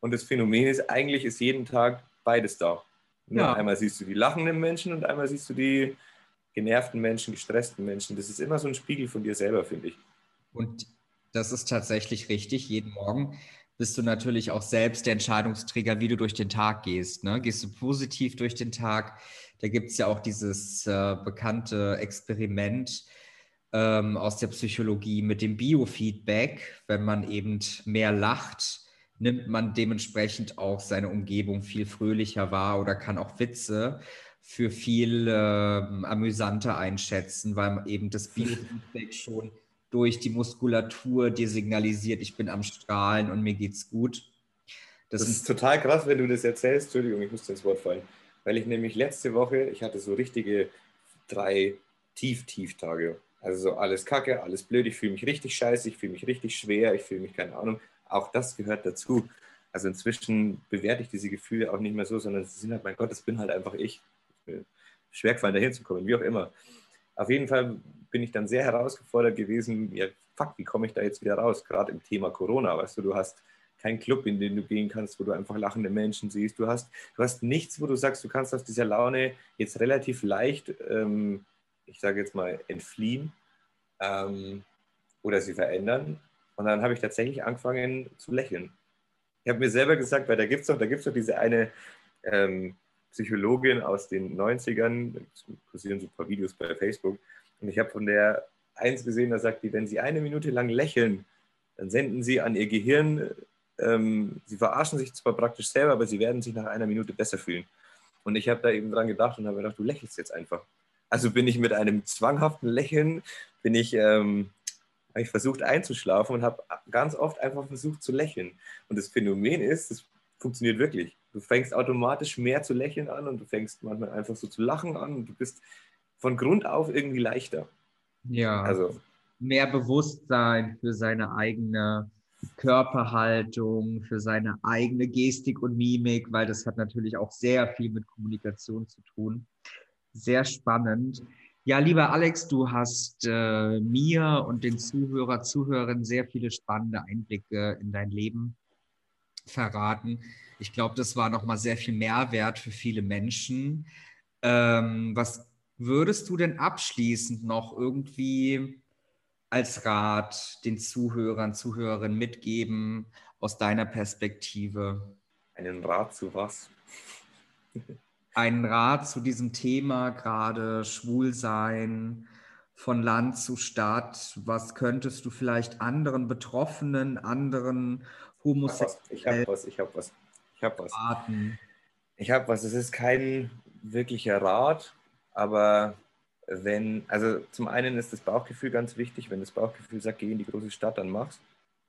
Und das Phänomen ist, eigentlich ist jeden Tag beides da. Ja. Einmal siehst du die lachenden Menschen und einmal siehst du die genervten Menschen, gestressten Menschen. Das ist immer so ein Spiegel von dir selber, finde ich. Und das ist tatsächlich richtig. Jeden Morgen bist du natürlich auch selbst der Entscheidungsträger, wie du durch den Tag gehst. Ne? Gehst du positiv durch den Tag? Da gibt es ja auch dieses äh, bekannte Experiment ähm, aus der Psychologie mit dem Biofeedback. Wenn man eben mehr lacht, nimmt man dementsprechend auch seine Umgebung viel fröhlicher wahr oder kann auch Witze für viel äh, amüsanter einschätzen, weil eben das Biofeedback schon durch die Muskulatur dir signalisiert, ich bin am Strahlen und mir geht's gut. Das, das ist total krass, wenn du das erzählst. Entschuldigung, ich muss ins Wort fallen weil ich nämlich letzte Woche, ich hatte so richtige drei Tief-Tief-Tage. Also so alles kacke, alles blöd, ich fühle mich richtig scheiße, ich fühle mich richtig schwer, ich fühle mich keine Ahnung. Auch das gehört dazu. Also inzwischen bewerte ich diese Gefühle auch nicht mehr so, sondern sie sind halt, mein Gott, das bin halt einfach ich. Schwer gefallen, dahin zu kommen, wie auch immer. Auf jeden Fall bin ich dann sehr herausgefordert gewesen, ja, fuck, wie komme ich da jetzt wieder raus? Gerade im Thema Corona, weißt du, du hast kein Club, in den du gehen kannst, wo du einfach lachende Menschen siehst. Du hast, du hast nichts, wo du sagst, du kannst aus dieser Laune jetzt relativ leicht, ähm, ich sage jetzt mal, entfliehen ähm, oder sie verändern. Und dann habe ich tatsächlich angefangen zu lächeln. Ich habe mir selber gesagt, weil da gibt es doch, doch diese eine ähm, Psychologin aus den 90ern, kursieren so ein paar Videos bei Facebook, und ich habe von der eins gesehen, da sagt die, wenn sie eine Minute lang lächeln, dann senden sie an ihr Gehirn ähm, sie verarschen sich zwar praktisch selber, aber sie werden sich nach einer Minute besser fühlen. Und ich habe da eben dran gedacht und habe gedacht, du lächelst jetzt einfach. Also bin ich mit einem zwanghaften Lächeln, bin ich, ähm, habe ich versucht einzuschlafen und habe ganz oft einfach versucht zu lächeln. Und das Phänomen ist, das funktioniert wirklich. Du fängst automatisch mehr zu lächeln an und du fängst manchmal einfach so zu lachen an und du bist von Grund auf irgendwie leichter. Ja. Also mehr Bewusstsein für seine eigene Körperhaltung, für seine eigene Gestik und Mimik, weil das hat natürlich auch sehr viel mit Kommunikation zu tun. Sehr spannend. Ja, lieber Alex, du hast äh, mir und den Zuhörer, Zuhörern sehr viele spannende Einblicke in dein Leben verraten. Ich glaube, das war nochmal sehr viel Mehrwert für viele Menschen. Ähm, was würdest du denn abschließend noch irgendwie als Rat den Zuhörern, Zuhörerinnen mitgeben aus deiner Perspektive? Einen Rat zu was? Einen Rat zu diesem Thema, gerade Schwulsein, von Land zu Stadt. Was könntest du vielleicht anderen Betroffenen, anderen Homosexuellen? Ich habe was, ich habe was, ich habe was. Ich habe was. Es ist kein wirklicher Rat, aber wenn, also zum einen ist das Bauchgefühl ganz wichtig. Wenn das Bauchgefühl sagt, geh in die große Stadt, dann mach's.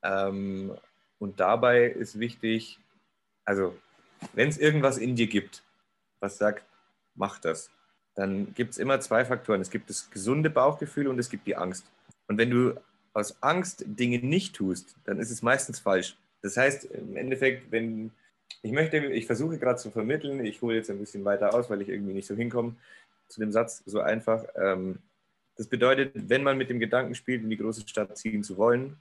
Ähm, und dabei ist wichtig, also wenn es irgendwas in dir gibt, was sagt, mach das, dann gibt es immer zwei Faktoren. Es gibt das gesunde Bauchgefühl und es gibt die Angst. Und wenn du aus Angst Dinge nicht tust, dann ist es meistens falsch. Das heißt, im Endeffekt, wenn ich möchte, ich versuche gerade zu vermitteln, ich hole jetzt ein bisschen weiter aus, weil ich irgendwie nicht so hinkomme zu dem Satz so einfach. Ähm, das bedeutet, wenn man mit dem Gedanken spielt, in die große Stadt ziehen zu wollen,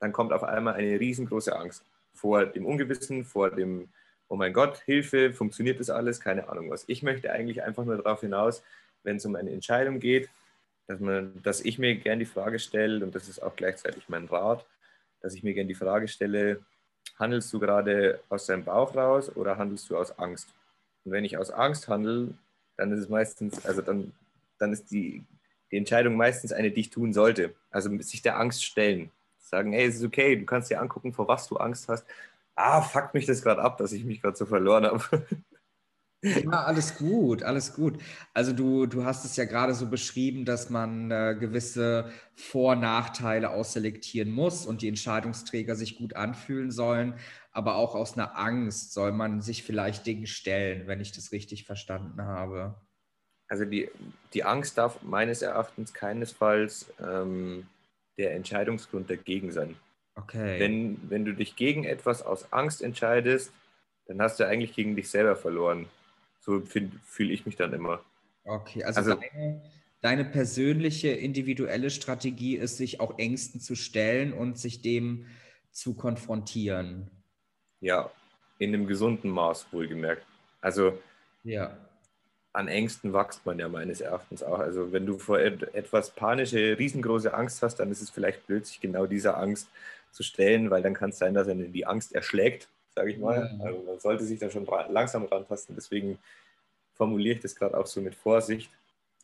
dann kommt auf einmal eine riesengroße Angst vor dem Ungewissen, vor dem, oh mein Gott, Hilfe, funktioniert das alles, keine Ahnung was. Ich möchte eigentlich einfach nur darauf hinaus, wenn es um eine Entscheidung geht, dass, man, dass ich mir gerne die Frage stelle, und das ist auch gleichzeitig mein Rat, dass ich mir gerne die Frage stelle, handelst du gerade aus deinem Bauch raus oder handelst du aus Angst? Und wenn ich aus Angst handle, dann ist es meistens, also dann, dann ist die, die Entscheidung meistens eine, die ich tun sollte. Also sich der Angst stellen. Sagen, hey, es ist okay, du kannst dir angucken, vor was du Angst hast. Ah, fuck mich das gerade ab, dass ich mich gerade so verloren habe. Ja, alles gut, alles gut. Also du, du hast es ja gerade so beschrieben, dass man äh, gewisse Vor- Nachteile ausselektieren muss und die Entscheidungsträger sich gut anfühlen sollen. Aber auch aus einer Angst soll man sich vielleicht Dinge stellen, wenn ich das richtig verstanden habe. Also die, die Angst darf meines Erachtens keinesfalls ähm, der Entscheidungsgrund dagegen sein. Okay. Wenn, wenn du dich gegen etwas aus Angst entscheidest, dann hast du eigentlich gegen dich selber verloren. So fühle ich mich dann immer. Okay, also, also deine, deine, persönliche, individuelle Strategie ist, sich auch Ängsten zu stellen und sich dem zu konfrontieren. Ja, in einem gesunden Maß wohlgemerkt. Also ja. an Ängsten wächst man ja meines Erachtens auch. Also wenn du vor etwas panische, riesengroße Angst hast, dann ist es vielleicht blöd, sich genau dieser Angst zu stellen, weil dann kann es sein, dass er die Angst erschlägt sage ich mal. Ja. Also man sollte sich da schon langsam rantasten. Deswegen formuliere ich das gerade auch so mit Vorsicht.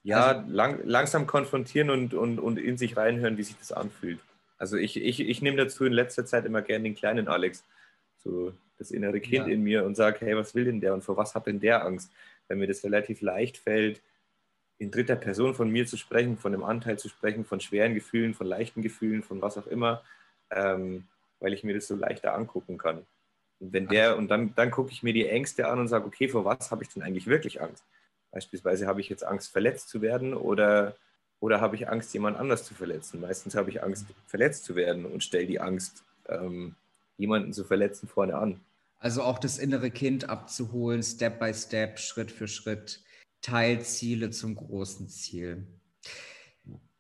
Ja, also, lang, langsam konfrontieren und, und, und in sich reinhören, wie sich das anfühlt. Also ich, ich, ich nehme dazu in letzter Zeit immer gerne den kleinen Alex, so das innere Kind ja. in mir und sage, hey, was will denn der und vor was hat denn der Angst? Wenn mir das relativ leicht fällt, in dritter Person von mir zu sprechen, von dem Anteil zu sprechen, von schweren Gefühlen, von leichten Gefühlen, von was auch immer, ähm, weil ich mir das so leichter angucken kann. Und wenn der, und dann, dann gucke ich mir die Ängste an und sage, okay, vor was habe ich denn eigentlich wirklich Angst? Beispielsweise habe ich jetzt Angst, verletzt zu werden oder, oder habe ich Angst, jemand anders zu verletzen? Meistens habe ich Angst, verletzt zu werden und stelle die Angst, ähm, jemanden zu verletzen, vorne an. Also auch das innere Kind abzuholen, Step by Step, Schritt für Schritt, Teilziele zum großen Ziel.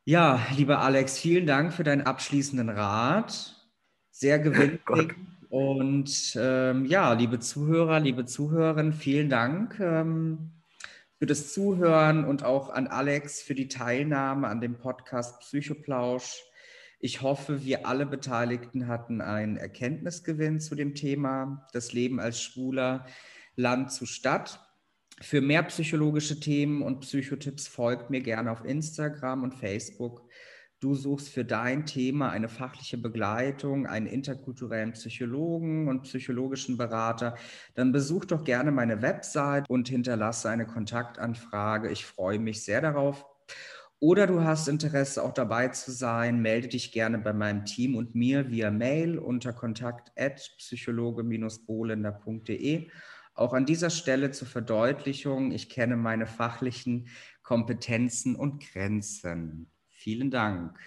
Ja, lieber Alex, vielen Dank für deinen abschließenden Rat. Sehr gewinnbringend. Und ähm, ja, liebe Zuhörer, liebe Zuhörerinnen, vielen Dank ähm, für das Zuhören und auch an Alex für die Teilnahme an dem Podcast Psychoplausch. Ich hoffe, wir alle Beteiligten hatten einen Erkenntnisgewinn zu dem Thema das Leben als Schwuler Land zu Stadt. Für mehr psychologische Themen und Psychotipps folgt mir gerne auf Instagram und Facebook du suchst für dein Thema eine fachliche Begleitung, einen interkulturellen Psychologen und psychologischen Berater, dann besuch doch gerne meine Website und hinterlasse eine Kontaktanfrage. Ich freue mich sehr darauf. Oder du hast Interesse, auch dabei zu sein, melde dich gerne bei meinem Team und mir via Mail unter kontakt.psychologe-bolender.de. Auch an dieser Stelle zur Verdeutlichung, ich kenne meine fachlichen Kompetenzen und Grenzen. Vielen Dank.